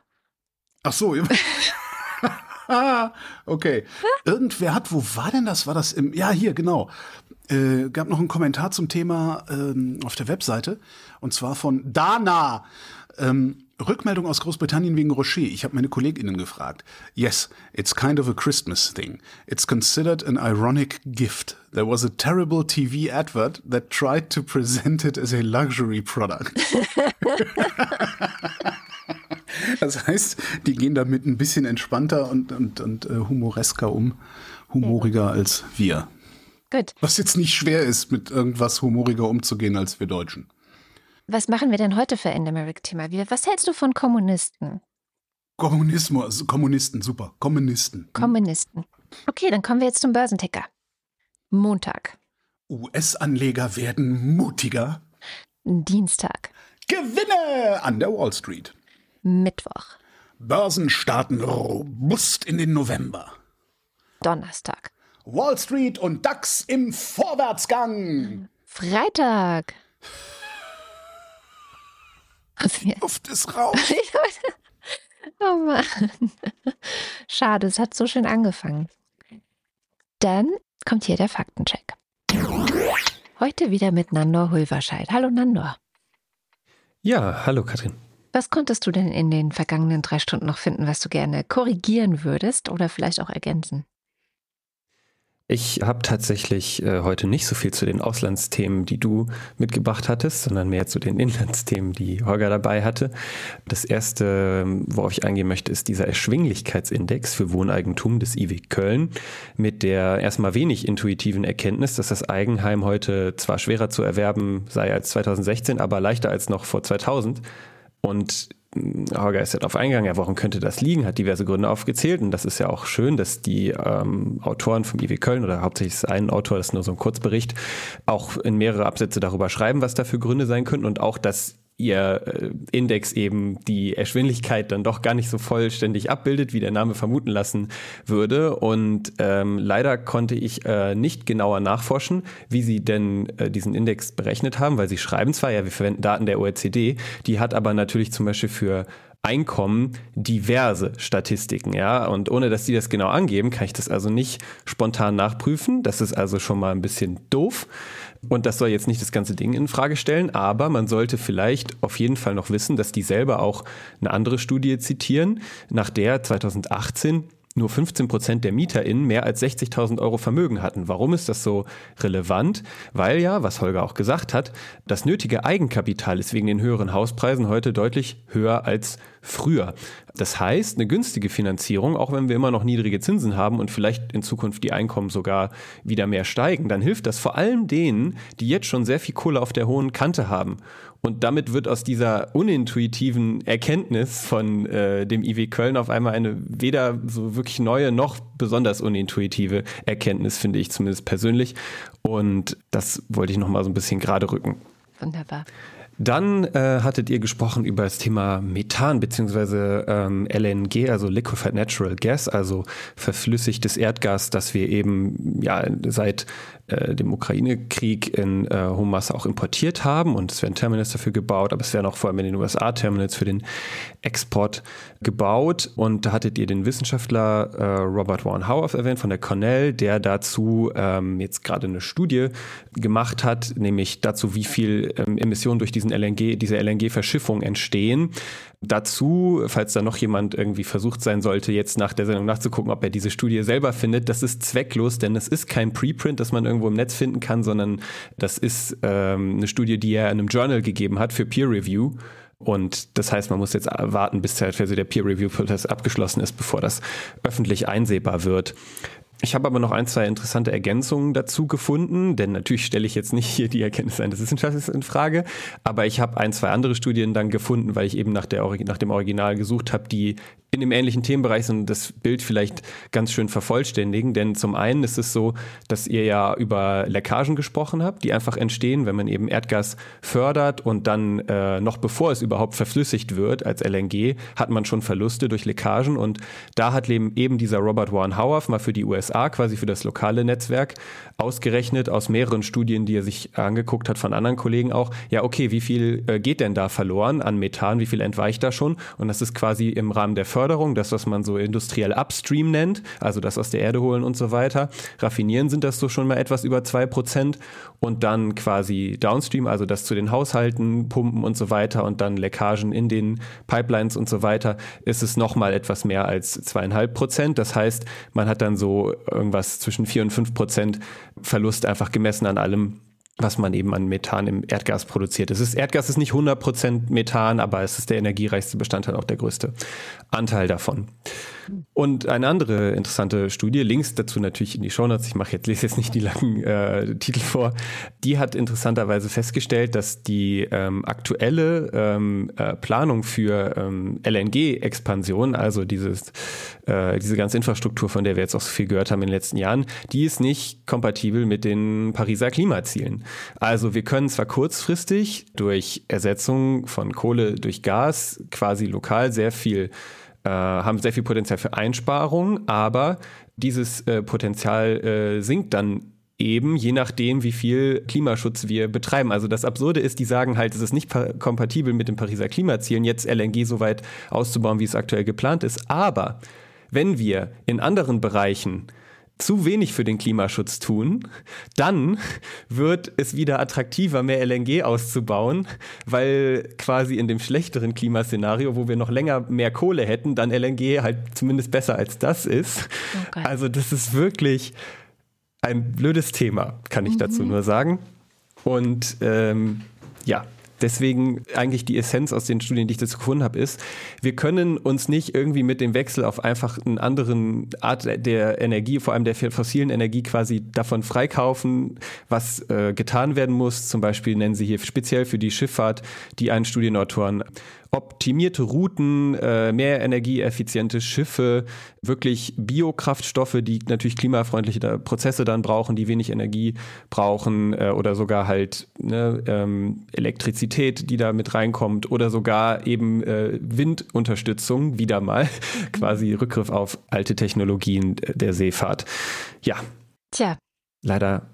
[SPEAKER 4] Ach so, (laughs) (laughs) okay. Irgendwer hat, wo war denn das? War das im, ja, hier, genau. Äh, gab noch einen Kommentar zum Thema ähm, auf der Webseite und zwar von Dana. Ähm, Rückmeldung aus Großbritannien wegen Rocher. Ich habe meine KollegInnen gefragt. Yes, it's kind of a Christmas thing. It's considered an ironic gift. There was a terrible TV advert that tried to present it as a luxury product. (laughs) das heißt, die gehen damit ein bisschen entspannter und, und, und uh, humoresker um. Humoriger als wir.
[SPEAKER 3] Gut.
[SPEAKER 4] Was jetzt nicht schwer ist, mit irgendwas humoriger umzugehen als wir Deutschen.
[SPEAKER 3] Was machen wir denn heute für Endemeric-Thema? Was hältst du von Kommunisten?
[SPEAKER 4] Kommunismus, Kommunisten, super. Kommunisten. Hm?
[SPEAKER 3] Kommunisten. Okay, dann kommen wir jetzt zum Börsenticker. Montag.
[SPEAKER 4] US-Anleger werden mutiger.
[SPEAKER 3] Dienstag.
[SPEAKER 4] Gewinne an der Wall Street.
[SPEAKER 3] Mittwoch.
[SPEAKER 4] Börsen starten robust in den November.
[SPEAKER 3] Donnerstag.
[SPEAKER 4] Wall Street und DAX im Vorwärtsgang.
[SPEAKER 3] Freitag.
[SPEAKER 4] Die Luft ist raus. (laughs) (laughs)
[SPEAKER 3] oh Mann. Schade, es hat so schön angefangen. Dann kommt hier der Faktencheck. Heute wieder mit Nandor Hulverscheid. Hallo Nandor.
[SPEAKER 8] Ja, hallo Katrin.
[SPEAKER 3] Was konntest du denn in den vergangenen drei Stunden noch finden, was du gerne korrigieren würdest oder vielleicht auch ergänzen?
[SPEAKER 8] Ich habe tatsächlich äh, heute nicht so viel zu den Auslandsthemen, die du mitgebracht hattest, sondern mehr zu den (laughs) Inlandsthemen, die Holger dabei hatte. Das erste, worauf ich eingehen möchte, ist dieser Erschwinglichkeitsindex für Wohneigentum des IW Köln mit der erstmal wenig intuitiven Erkenntnis, dass das Eigenheim heute zwar schwerer zu erwerben sei als 2016, aber leichter als noch vor 2000. Und Holger ist ja darauf eingegangen, ja, woran könnte das liegen, hat diverse Gründe aufgezählt und das ist ja auch schön, dass die ähm, Autoren vom IW Köln oder hauptsächlich ein Autor, das ist nur so ein Kurzbericht, auch in mehrere Absätze darüber schreiben, was da für Gründe sein könnten und auch, dass ihr äh, Index eben die Erschwinglichkeit dann doch gar nicht so vollständig abbildet, wie der Name vermuten lassen würde. Und ähm, leider konnte ich äh, nicht genauer nachforschen, wie sie denn äh, diesen Index berechnet haben, weil sie schreiben zwar, ja, wir verwenden Daten der OECD, die hat aber natürlich zum Beispiel für Einkommen diverse Statistiken, ja. Und ohne dass die das genau angeben, kann ich das also nicht spontan nachprüfen. Das ist also schon mal ein bisschen doof. Und das soll jetzt nicht das ganze Ding in Frage stellen, aber man sollte vielleicht auf jeden Fall noch wissen, dass die selber auch eine andere Studie zitieren, nach der 2018 nur 15 Prozent der MieterInnen mehr als 60.000 Euro Vermögen hatten. Warum ist das so relevant? Weil ja, was Holger auch gesagt hat, das nötige Eigenkapital ist wegen den höheren Hauspreisen heute deutlich höher als früher. Das heißt, eine günstige Finanzierung, auch wenn wir immer noch niedrige Zinsen haben und vielleicht in Zukunft die Einkommen sogar wieder mehr steigen, dann hilft das vor allem denen, die jetzt schon sehr viel Kohle auf der hohen Kante haben. Und damit wird aus dieser unintuitiven Erkenntnis von äh, dem IW Köln auf einmal eine weder so wirklich neue noch besonders unintuitive Erkenntnis, finde ich zumindest persönlich. Und das wollte ich nochmal so ein bisschen gerade rücken.
[SPEAKER 3] Wunderbar.
[SPEAKER 8] Dann äh, hattet ihr gesprochen über das Thema Methan bzw. Ähm, LNG, also Liquefied Natural Gas, also verflüssigtes Erdgas, das wir eben ja seit äh, dem Ukraine-Krieg in äh, hohem Maße auch importiert haben und es werden Terminals dafür gebaut, aber es werden auch vor allem in den USA Terminals für den Export gebaut. Und da hattet ihr den Wissenschaftler äh, Robert Warren Howarth erwähnt von der Cornell, der dazu ähm, jetzt gerade eine Studie gemacht hat, nämlich dazu, wie viel ähm, Emissionen durch diesen LNG, diese LNG-Verschiffung entstehen. Dazu, falls da noch jemand irgendwie versucht sein sollte, jetzt nach der Sendung nachzugucken, ob er diese Studie selber findet, das ist zwecklos, denn es ist kein Preprint, das man irgendwo im Netz finden kann, sondern das ist ähm, eine Studie, die er in einem Journal gegeben hat für Peer Review. Und das heißt, man muss jetzt warten, bis der Peer Review Prozess abgeschlossen ist, bevor das öffentlich einsehbar wird. Ich habe aber noch ein, zwei interessante Ergänzungen dazu gefunden, denn natürlich stelle ich jetzt nicht hier die Erkenntnisse eines Wissenschaftlers in Frage, aber ich habe ein, zwei andere Studien dann gefunden, weil ich eben nach, der, nach dem Original gesucht habe, die in dem ähnlichen Themenbereich sind das Bild vielleicht ganz schön vervollständigen. Denn zum einen ist es so, dass ihr ja über Leckagen gesprochen habt, die einfach entstehen, wenn man eben Erdgas fördert und dann äh, noch bevor es überhaupt verflüssigt wird als LNG, hat man schon Verluste durch Leckagen. Und da hat eben dieser Robert Warren Howarth mal für die USA, quasi für das lokale Netzwerk, ausgerechnet aus mehreren Studien, die er sich angeguckt hat von anderen Kollegen auch, ja, okay, wie viel äh, geht denn da verloren an Methan, wie viel entweicht da schon? Und das ist quasi im Rahmen der Förderung das, was man so industriell Upstream nennt, also das aus der Erde holen und so weiter. Raffinieren sind das so schon mal etwas über zwei Prozent und dann quasi Downstream, also das zu den Haushalten, Pumpen und so weiter und dann Leckagen in den Pipelines und so weiter, ist es nochmal etwas mehr als zweieinhalb Prozent. Das heißt, man hat dann so irgendwas zwischen vier und fünf Prozent Verlust einfach gemessen an allem, was man eben an Methan im Erdgas produziert. Es ist, Erdgas ist nicht 100% Methan, aber es ist der energiereichste Bestandteil, auch der größte Anteil davon. Und eine andere interessante Studie, Links dazu natürlich in die Shownotes, ich mache jetzt, lese jetzt nicht die langen äh, Titel vor, die hat interessanterweise festgestellt, dass die ähm, aktuelle ähm, äh, Planung für ähm, LNG-Expansion, also dieses, äh, diese ganze Infrastruktur, von der wir jetzt auch so viel gehört haben in den letzten Jahren, die ist nicht kompatibel mit den Pariser Klimazielen. Also wir können zwar kurzfristig durch Ersetzung von Kohle durch Gas quasi lokal sehr viel haben sehr viel Potenzial für Einsparungen, aber dieses äh, Potenzial äh, sinkt dann eben je nachdem, wie viel Klimaschutz wir betreiben. Also das Absurde ist, die sagen halt, es ist nicht kompatibel mit den Pariser Klimazielen, jetzt LNG so weit auszubauen, wie es aktuell geplant ist. Aber wenn wir in anderen Bereichen zu wenig für den Klimaschutz tun, dann wird es wieder attraktiver, mehr LNG auszubauen, weil quasi in dem schlechteren Klimaszenario, wo wir noch länger mehr Kohle hätten, dann LNG halt zumindest besser als das ist. Okay. Oh also das ist wirklich ein blödes Thema, kann ich mhm. dazu nur sagen. Und ähm, ja, deswegen eigentlich die Essenz aus den Studien, die ich dazu gefunden habe, ist, wir können uns nicht irgendwie mit dem Wechsel auf einfach einen anderen Art der Energie, vor allem der fossilen Energie quasi davon freikaufen, was äh, getan werden muss. Zum Beispiel nennen sie hier speziell für die Schifffahrt die einen Studienautoren optimierte Routen, äh, mehr energieeffiziente Schiffe, wirklich Biokraftstoffe, die natürlich klimafreundliche Prozesse dann brauchen, die wenig Energie brauchen äh, oder sogar halt ne, ähm, Elektrizität, die da mit reinkommt oder sogar eben äh, Windunterstützung, wieder mal (laughs) quasi Rückgriff auf alte Technologien der Seefahrt. Ja.
[SPEAKER 3] Tja.
[SPEAKER 8] Leider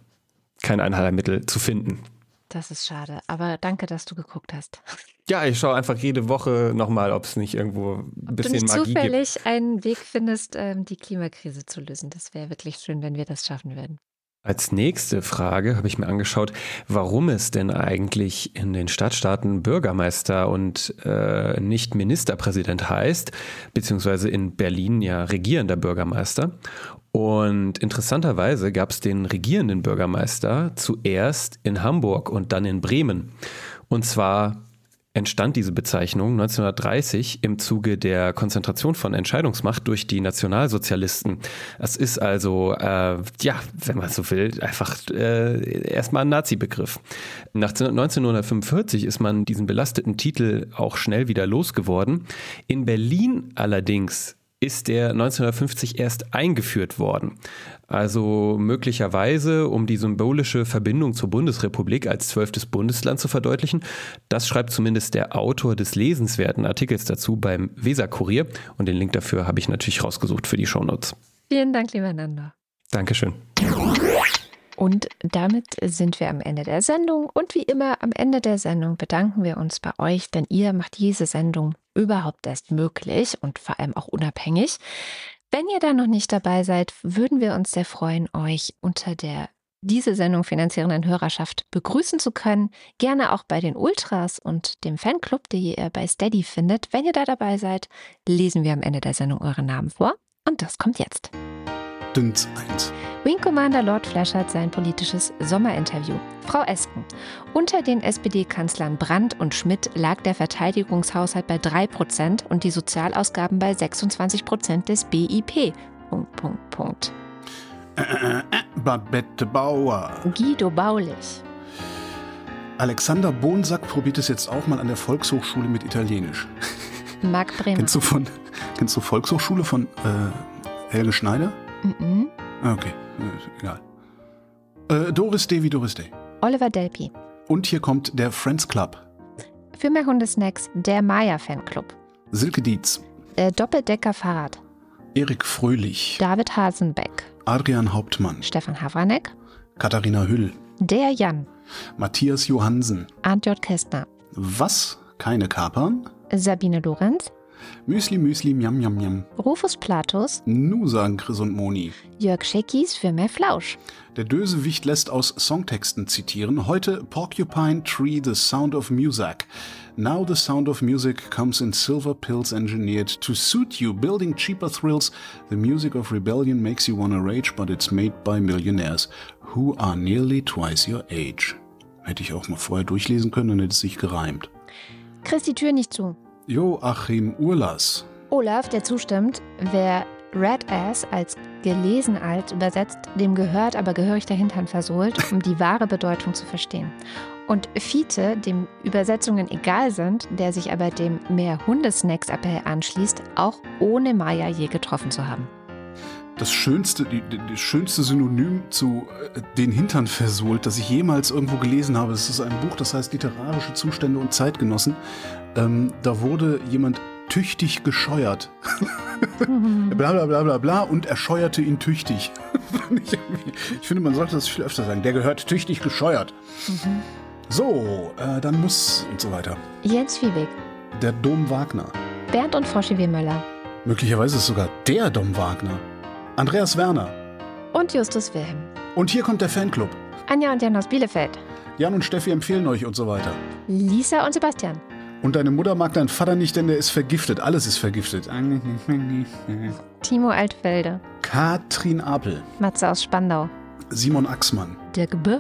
[SPEAKER 8] kein Einheilmittel zu finden.
[SPEAKER 3] Das ist schade. Aber danke, dass du geguckt hast.
[SPEAKER 8] Ja, ich schaue einfach jede Woche nochmal, ob es nicht irgendwo ein
[SPEAKER 3] Ob
[SPEAKER 8] bisschen
[SPEAKER 3] du nicht
[SPEAKER 8] Magie
[SPEAKER 3] zufällig
[SPEAKER 8] gibt.
[SPEAKER 3] einen Weg findest, ähm, die Klimakrise zu lösen. Das wäre wirklich schön, wenn wir das schaffen würden.
[SPEAKER 8] Als nächste Frage habe ich mir angeschaut, warum es denn eigentlich in den Stadtstaaten Bürgermeister und äh, nicht Ministerpräsident heißt, beziehungsweise in Berlin ja regierender Bürgermeister. Und interessanterweise gab es den regierenden Bürgermeister zuerst in Hamburg und dann in Bremen. Und zwar entstand diese Bezeichnung 1930 im Zuge der Konzentration von Entscheidungsmacht durch die Nationalsozialisten. Es ist also, äh, ja, wenn man so will, einfach äh, erstmal ein Nazi-Begriff. Nach 1945 ist man diesen belasteten Titel auch schnell wieder losgeworden. In Berlin allerdings ist der 1950 erst eingeführt worden. Also möglicherweise, um die symbolische Verbindung zur Bundesrepublik als zwölftes Bundesland zu verdeutlichen. Das schreibt zumindest der Autor des lesenswerten Artikels dazu beim Weser-Kurier. Und den Link dafür habe ich natürlich rausgesucht für die Shownotes.
[SPEAKER 3] Vielen Dank, lieber Nando.
[SPEAKER 8] Dankeschön.
[SPEAKER 3] Und damit sind wir am Ende der Sendung. Und wie immer am Ende der Sendung bedanken wir uns bei euch, denn ihr macht diese Sendung überhaupt erst möglich und vor allem auch unabhängig. Wenn ihr da noch nicht dabei seid, würden wir uns sehr freuen, euch unter der diese Sendung finanzierenden Hörerschaft begrüßen zu können. Gerne auch bei den Ultras und dem Fanclub, die ihr bei Steady findet. Wenn ihr da dabei seid, lesen wir am Ende der Sendung eure Namen vor. Und das kommt jetzt.
[SPEAKER 4] Dünns 1.
[SPEAKER 3] Wing Commander Lord Flashert sein politisches Sommerinterview. Frau Esken. Unter den SPD-Kanzlern Brandt und Schmidt lag der Verteidigungshaushalt bei 3% und die Sozialausgaben bei 26% des BIP. Punkt, Punkt, Punkt.
[SPEAKER 4] Äh, äh, äh, Babette Bauer.
[SPEAKER 3] Guido Baulich.
[SPEAKER 4] Alexander Bonsack probiert es jetzt auch mal an der Volkshochschule mit Italienisch.
[SPEAKER 3] Marc Bremer.
[SPEAKER 4] Kennst du von, kennst du Volkshochschule von äh, Helge Schneider?
[SPEAKER 3] Mhm.
[SPEAKER 4] Okay, äh, egal. Äh, Doris Day wie Doris Day.
[SPEAKER 3] Oliver Delpi.
[SPEAKER 4] Und hier kommt der Friends Club.
[SPEAKER 3] Für mehr Hundesnacks der Maya Fanclub.
[SPEAKER 4] Silke Dietz.
[SPEAKER 3] Der Doppeldecker Fahrrad.
[SPEAKER 4] Erik Fröhlich.
[SPEAKER 3] David Hasenbeck.
[SPEAKER 4] Adrian Hauptmann.
[SPEAKER 3] Stefan Havranek.
[SPEAKER 4] Katharina Hüll.
[SPEAKER 3] Der Jan.
[SPEAKER 4] Matthias Johansen.
[SPEAKER 3] J. Kästner.
[SPEAKER 4] Was? Keine Kapern?
[SPEAKER 3] Sabine Lorenz.
[SPEAKER 4] Müsli, Müsli, Miam, Miam, Miam.
[SPEAKER 3] Rufus Platus.
[SPEAKER 4] Nu sagen Chris und Moni.
[SPEAKER 3] Jörg Scheckis für mehr Flausch.
[SPEAKER 4] Der Dösewicht lässt aus Songtexten zitieren. Heute Porcupine Tree, The Sound of Music. Now the sound of music comes in silver pills engineered to suit you, building cheaper thrills. The music of rebellion makes you wanna rage, but it's made by millionaires who are nearly twice your age. Hätte ich auch mal vorher durchlesen können, dann hätte es sich gereimt.
[SPEAKER 3] Chris die Tür nicht zu.
[SPEAKER 4] Joachim Urlas.
[SPEAKER 3] Olaf, der zustimmt, wer Red Ass als gelesen alt übersetzt, dem gehört aber gehörig der Hintern versohlt, um die wahre Bedeutung zu verstehen. Und Fiete, dem Übersetzungen egal sind, der sich aber dem mehr Hundesnacks-Appell anschließt, auch ohne Maya je getroffen zu haben.
[SPEAKER 4] Das schönste, die, die, das schönste Synonym zu äh, den Hintern versohlt, das ich jemals irgendwo gelesen habe. Das ist ein Buch, das heißt Literarische Zustände und Zeitgenossen. Ähm, da wurde jemand tüchtig gescheuert. (laughs) bla bla bla bla bla und er scheuerte ihn tüchtig. (laughs) ich, ich finde, man sollte das viel öfter sagen. Der gehört tüchtig gescheuert. So, äh, dann muss und so weiter.
[SPEAKER 3] Jens Fiebig,
[SPEAKER 4] Der Dom Wagner.
[SPEAKER 3] Bernd und Froschi W. Möller
[SPEAKER 4] Möglicherweise ist es sogar der Dom Wagner. Andreas Werner.
[SPEAKER 3] und Justus Wilhelm.
[SPEAKER 4] Und hier kommt der Fanclub.
[SPEAKER 3] Anja und Jan aus Bielefeld.
[SPEAKER 4] Jan und Steffi empfehlen euch und so weiter.
[SPEAKER 3] Lisa und Sebastian.
[SPEAKER 4] Und deine Mutter mag deinen Vater nicht, denn der ist vergiftet. Alles ist vergiftet.
[SPEAKER 3] Timo Altfelde.
[SPEAKER 4] Katrin Apel.
[SPEAKER 3] Matze aus Spandau.
[SPEAKER 4] Simon Axmann.
[SPEAKER 3] Dirk Bö.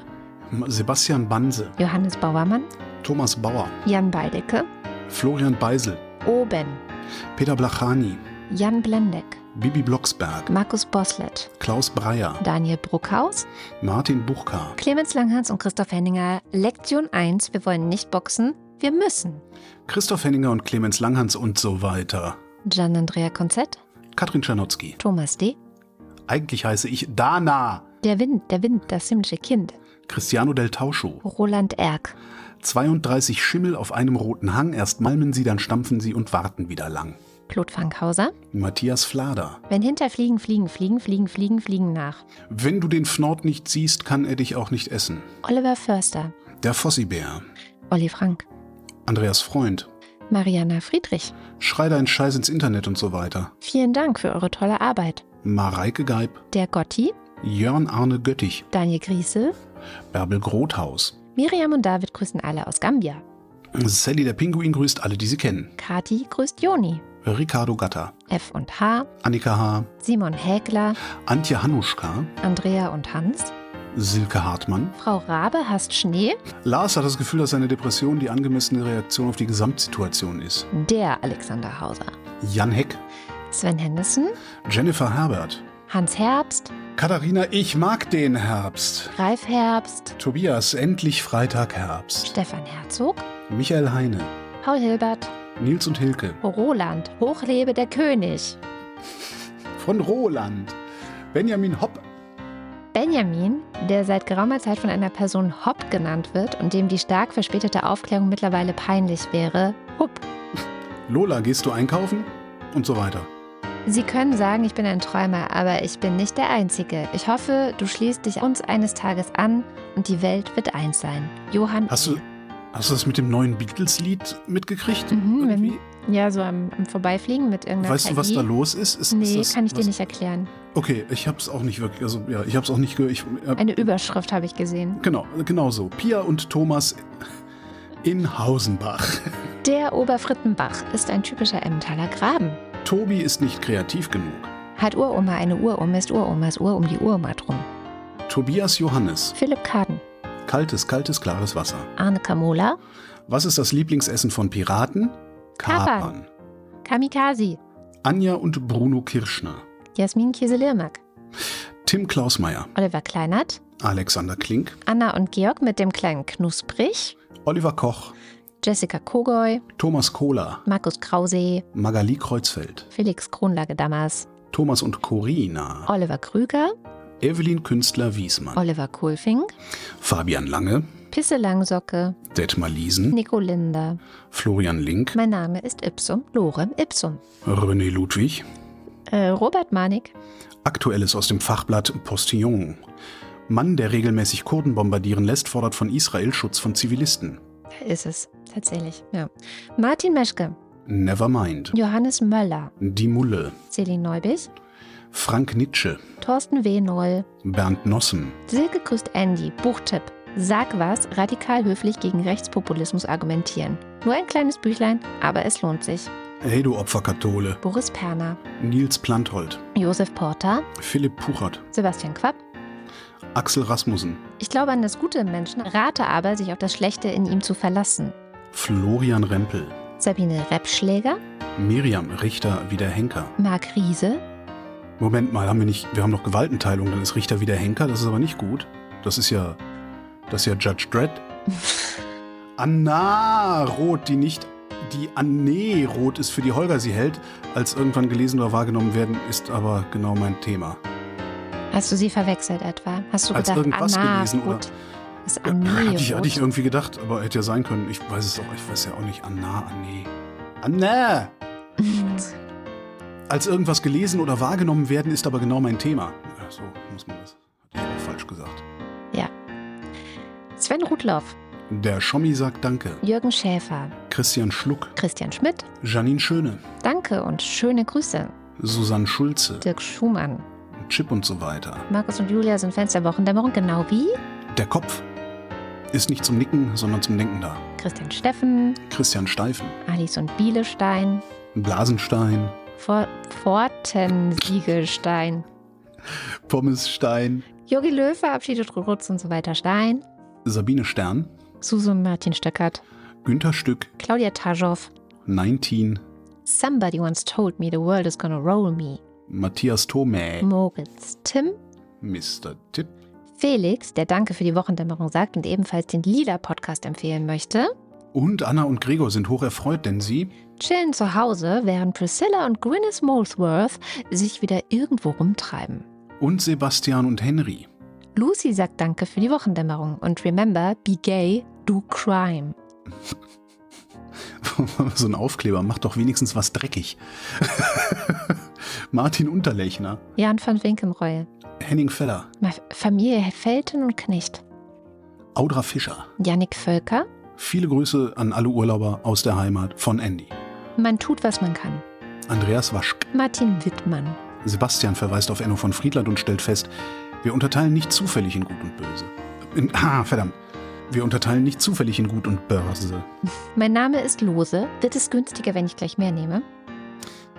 [SPEAKER 4] Sebastian Banse.
[SPEAKER 3] Johannes Bauermann.
[SPEAKER 4] Thomas Bauer.
[SPEAKER 3] Jan Beidecke.
[SPEAKER 4] Florian Beisel.
[SPEAKER 3] Oben.
[SPEAKER 4] Peter Blachani.
[SPEAKER 3] Jan Blendeck.
[SPEAKER 4] Bibi Blocksberg.
[SPEAKER 3] Markus Boslett.
[SPEAKER 4] Klaus Breyer.
[SPEAKER 3] Daniel Bruckhaus.
[SPEAKER 4] Martin Buchka.
[SPEAKER 3] Clemens Langhans und Christoph Henninger. Lektion 1. Wir wollen nicht boxen. Wir müssen.
[SPEAKER 4] Christoph Henninger und Clemens Langhans und so weiter.
[SPEAKER 3] Gian Andrea Konzett.
[SPEAKER 4] Katrin Czernotzki.
[SPEAKER 3] Thomas D.
[SPEAKER 4] Eigentlich heiße ich Dana.
[SPEAKER 3] Der Wind, der Wind, das himmlische Kind.
[SPEAKER 4] Cristiano del Tauscho.
[SPEAKER 3] Roland Erck.
[SPEAKER 4] 32 Schimmel auf einem roten Hang. Erst malmen sie, dann stampfen sie und warten wieder lang.
[SPEAKER 3] Claude Fankhauser.
[SPEAKER 4] Matthias Flader.
[SPEAKER 3] Wenn Hinterfliegen fliegen, fliegen, fliegen, fliegen, fliegen nach.
[SPEAKER 4] Wenn du den Fnord nicht siehst, kann er dich auch nicht essen.
[SPEAKER 3] Oliver Förster.
[SPEAKER 4] Der Fossibär.
[SPEAKER 3] Olli Frank.
[SPEAKER 4] Andreas Freund.
[SPEAKER 3] Mariana Friedrich.
[SPEAKER 4] Schrei deinen Scheiß ins Internet und so weiter.
[SPEAKER 3] Vielen Dank für eure tolle Arbeit.
[SPEAKER 4] Mareike Geib.
[SPEAKER 3] Der Gotti.
[SPEAKER 4] Jörn Arne Göttich.
[SPEAKER 3] Daniel Griesel.
[SPEAKER 4] Bärbel Grothaus.
[SPEAKER 3] Miriam und David grüßen alle aus Gambia.
[SPEAKER 4] Sally der Pinguin grüßt alle, die sie kennen.
[SPEAKER 3] Kati grüßt Joni.
[SPEAKER 4] Ricardo Gatter.
[SPEAKER 3] F und H.
[SPEAKER 4] Annika H.
[SPEAKER 3] Simon Häkler.
[SPEAKER 4] Antje Hanuschka.
[SPEAKER 3] Andrea und Hans.
[SPEAKER 4] Silke Hartmann.
[SPEAKER 3] Frau Rabe hasst Schnee.
[SPEAKER 4] Lars hat das Gefühl, dass seine Depression die angemessene Reaktion auf die Gesamtsituation ist.
[SPEAKER 3] Der Alexander Hauser.
[SPEAKER 4] Jan Heck.
[SPEAKER 3] Sven Henderson.
[SPEAKER 4] Jennifer Herbert.
[SPEAKER 3] Hans Herbst.
[SPEAKER 4] Katharina, ich mag den Herbst.
[SPEAKER 3] Ralf Herbst.
[SPEAKER 4] Tobias, endlich Freitag Herbst.
[SPEAKER 3] Stefan Herzog.
[SPEAKER 4] Michael Heine.
[SPEAKER 3] Paul Hilbert.
[SPEAKER 4] Nils und Hilke.
[SPEAKER 3] Roland. Hochlebe der König.
[SPEAKER 4] Von Roland. Benjamin Hopp.
[SPEAKER 3] Benjamin, der seit geraumer Zeit von einer Person Hopp genannt wird und dem die stark verspätete Aufklärung mittlerweile peinlich wäre, Hupp.
[SPEAKER 4] Lola, gehst du einkaufen? Und so weiter.
[SPEAKER 3] Sie können sagen, ich bin ein Träumer, aber ich bin nicht der Einzige. Ich hoffe, du schließt dich uns eines Tages an und die Welt wird eins sein. Johann.
[SPEAKER 4] Hast du, hast du das mit dem neuen Beatles-Lied mitgekriegt?
[SPEAKER 3] Mhm,
[SPEAKER 4] Irgendwie?
[SPEAKER 3] Ja, so am, am Vorbeifliegen mit irgendeiner
[SPEAKER 4] Weißt du, was
[SPEAKER 3] KI?
[SPEAKER 4] da los ist? ist
[SPEAKER 3] Nee,
[SPEAKER 4] ist das,
[SPEAKER 3] kann ich dir
[SPEAKER 4] was-
[SPEAKER 3] nicht erklären.
[SPEAKER 4] Okay, ich hab's auch nicht wirklich, also ja, ich hab's auch nicht gehört. Äh,
[SPEAKER 3] Eine Überschrift habe ich gesehen.
[SPEAKER 4] Genau, genau so. Pia und Thomas in Hausenbach.
[SPEAKER 3] Der Oberfrittenbach ist ein typischer Emmentaler Graben.
[SPEAKER 4] Tobi ist nicht kreativ genug.
[SPEAKER 3] Hat Uroma eine Uruhr, ist Uromas Uhr um die Uroma drum.
[SPEAKER 4] Tobias Johannes.
[SPEAKER 3] Philipp Kaden.
[SPEAKER 4] Kaltes, kaltes, klares Wasser.
[SPEAKER 3] Arne Kamola.
[SPEAKER 4] Was ist das Lieblingsessen von Piraten?
[SPEAKER 3] Kapern. Kamikaze.
[SPEAKER 4] Anja und Bruno Kirschner.
[SPEAKER 3] Jasmin Kieselirmak.
[SPEAKER 4] Tim Klausmeier.
[SPEAKER 3] Oliver Kleinert.
[SPEAKER 4] Alexander Klink.
[SPEAKER 3] Anna und Georg mit dem kleinen Knusprig.
[SPEAKER 4] Oliver Koch.
[SPEAKER 3] Jessica Kogoy.
[SPEAKER 4] Thomas Kohler.
[SPEAKER 3] Markus Krause.
[SPEAKER 4] Magali Kreuzfeld.
[SPEAKER 3] Felix Kronlage-Dammers.
[SPEAKER 4] Thomas und Corina.
[SPEAKER 3] Oliver Krüger.
[SPEAKER 4] Evelyn Künstler-Wiesmann.
[SPEAKER 3] Oliver Kohlfink.
[SPEAKER 4] Fabian Lange.
[SPEAKER 3] Pisse Langsocke.
[SPEAKER 4] Detmar Liesen.
[SPEAKER 3] Nico Linder.
[SPEAKER 4] Florian Link.
[SPEAKER 3] Mein Name ist Ipsum. Lorem Ipsum.
[SPEAKER 4] René Ludwig.
[SPEAKER 3] Äh, Robert Manik.
[SPEAKER 4] Aktuelles aus dem Fachblatt Postillon. Mann, der regelmäßig Kurden bombardieren lässt, fordert von Israel Schutz von Zivilisten.
[SPEAKER 3] Da ist es. Tatsächlich. Ja. Martin Meschke.
[SPEAKER 4] Nevermind.
[SPEAKER 3] Johannes Möller.
[SPEAKER 4] Die Mulle.
[SPEAKER 3] Celine Neubich.
[SPEAKER 4] Frank Nitsche.
[SPEAKER 3] Thorsten W. Noll.
[SPEAKER 4] Bernd Nossen.
[SPEAKER 3] Silke grüßt Andy. Buchtipp. Sag was, radikal höflich gegen Rechtspopulismus argumentieren. Nur ein kleines Büchlein, aber es lohnt sich.
[SPEAKER 4] Hey du Opferkathole.
[SPEAKER 3] Boris Perner.
[SPEAKER 4] Nils Planthold.
[SPEAKER 3] Josef Porter.
[SPEAKER 4] Philipp Puchert.
[SPEAKER 3] Sebastian Quapp.
[SPEAKER 4] Axel Rasmussen.
[SPEAKER 3] Ich glaube an das Gute im Menschen, rate aber, sich auf das Schlechte in ihm zu verlassen.
[SPEAKER 4] Florian Rempel.
[SPEAKER 3] Sabine Reppschläger.
[SPEAKER 4] Miriam Richter wieder Henker.
[SPEAKER 3] Marc Riese.
[SPEAKER 4] Moment mal, haben wir nicht, wir haben noch Gewaltenteilung, dann ist Richter wieder Henker, das ist aber nicht gut. Das ist ja, das ist ja Judge Dredd. (laughs) Anna Roth, die nicht, die Anne Roth ist, für die Holger sie hält, als irgendwann gelesen oder wahrgenommen werden, ist aber genau mein Thema.
[SPEAKER 3] Hast du sie verwechselt etwa? Hast du
[SPEAKER 4] Als
[SPEAKER 3] gedacht,
[SPEAKER 4] irgendwas
[SPEAKER 3] Anna
[SPEAKER 4] gelesen, oder?
[SPEAKER 3] Roth ist
[SPEAKER 4] Ja,
[SPEAKER 3] Anne
[SPEAKER 4] hatte, ich, hatte ich irgendwie gedacht, aber hätte ja sein können. Ich weiß es auch, ich weiß ja auch nicht. Anna, Anne. Anna! (laughs) Als irgendwas gelesen oder wahrgenommen werden, ist aber genau mein Thema. Ja, so muss man das. Hatte ich auch falsch gesagt.
[SPEAKER 3] Sven Rudloff.
[SPEAKER 4] Der Schommi sagt Danke.
[SPEAKER 3] Jürgen Schäfer.
[SPEAKER 4] Christian Schluck.
[SPEAKER 3] Christian Schmidt.
[SPEAKER 4] Janine Schöne.
[SPEAKER 3] Danke und schöne Grüße.
[SPEAKER 4] Susanne Schulze.
[SPEAKER 3] Dirk Schumann.
[SPEAKER 4] Chip und so weiter.
[SPEAKER 3] Markus und Julia sind Fans der Wochendämmerung, genau wie
[SPEAKER 4] Der Kopf ist nicht zum Nicken, sondern zum Denken da.
[SPEAKER 3] Christian Steffen,
[SPEAKER 4] Christian Steifen.
[SPEAKER 3] Alice und Bielestein,
[SPEAKER 4] Blasenstein.
[SPEAKER 3] For Fortensiegelstein,
[SPEAKER 4] Pommesstein.
[SPEAKER 3] Jogi Löw verabschiedet Rutz und so weiter Stein,
[SPEAKER 4] Sabine Stern.
[SPEAKER 3] Susan Martin Stöckert,
[SPEAKER 4] Günther Stück.
[SPEAKER 3] Claudia Taschow,
[SPEAKER 4] 19.
[SPEAKER 3] Somebody once told me the world is gonna roll me,
[SPEAKER 4] Matthias Thome.
[SPEAKER 3] Moritz, Tim,
[SPEAKER 4] Mr. Tipp.
[SPEAKER 3] Felix, der Danke für die Wochendämmerung sagt und ebenfalls den Lila-Podcast empfehlen möchte,
[SPEAKER 4] Und Anna und Gregor sind hoch erfreut, denn sie
[SPEAKER 3] chillen zu Hause, während Priscilla und Gwyneth Molesworth sich wieder irgendwo rumtreiben.
[SPEAKER 4] und Sebastian und Henry.
[SPEAKER 3] Lucy sagt Danke für die Wochendämmerung und remember, be gay, do crime. (laughs)
[SPEAKER 4] so ein Aufkleber, macht doch wenigstens was dreckig. (laughs) Martin Unterlechner.
[SPEAKER 3] Jan van Winkenreue,
[SPEAKER 4] Henning Feller.
[SPEAKER 3] Familie Felten und Knecht,
[SPEAKER 4] Audra Fischer.
[SPEAKER 3] Yannick Völker.
[SPEAKER 4] Viele Grüße an alle Urlauber aus der Heimat von Andy.
[SPEAKER 3] Man tut, was man kann.
[SPEAKER 4] Andreas Waschk.
[SPEAKER 3] Martin Wittmann.
[SPEAKER 4] Sebastian verweist auf Enno von Friedland und stellt fest, wir unterteilen nicht zufällig in Gut und Böse. In, (laughs) ah, verdammt. Wir unterteilen nicht zufällig in Gut und Börse. (laughs)
[SPEAKER 3] Mein Name ist Lose. Wird es günstiger, wenn ich gleich mehr nehme?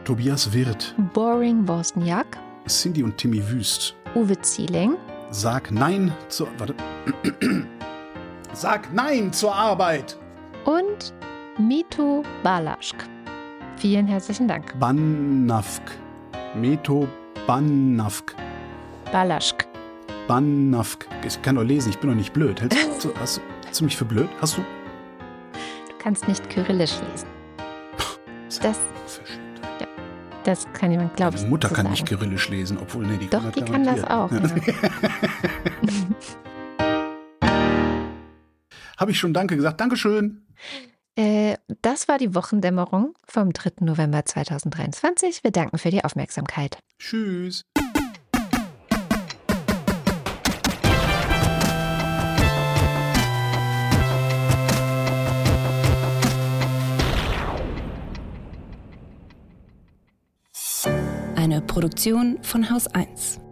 [SPEAKER 4] Tobias Wirth.
[SPEAKER 3] Boring Wozniak.
[SPEAKER 4] Cindy und Timmy Wüst.
[SPEAKER 3] Uwe Zieling.
[SPEAKER 4] Sag Nein zur. Warte. Sag Nein zur Arbeit.
[SPEAKER 3] Und Mito Balaschk. Vielen herzlichen Dank.
[SPEAKER 4] Bannafk. Meto Bannafk.
[SPEAKER 3] Balaschk.
[SPEAKER 4] Bannafk. Ich kann doch lesen, ich bin doch nicht blöd. Hältst du, (laughs) hast, hast du mich für blöd? Hast du?
[SPEAKER 3] Du kannst nicht kyrillisch lesen. Das, ja, das kann jemand glauben.
[SPEAKER 4] Meine Mutter kann nicht kyrillisch lesen, obwohl, nee, die
[SPEAKER 3] Doch,
[SPEAKER 4] kann
[SPEAKER 3] die kann das auch.
[SPEAKER 4] Ja. (laughs)
[SPEAKER 3] Ja.
[SPEAKER 4] Habe ich schon Danke gesagt? Dankeschön.
[SPEAKER 3] Äh, das war die Wochendämmerung vom 3. November 2023. Wir danken für die Aufmerksamkeit.
[SPEAKER 4] Tschüss.
[SPEAKER 1] Eine Produktion von Haus 1.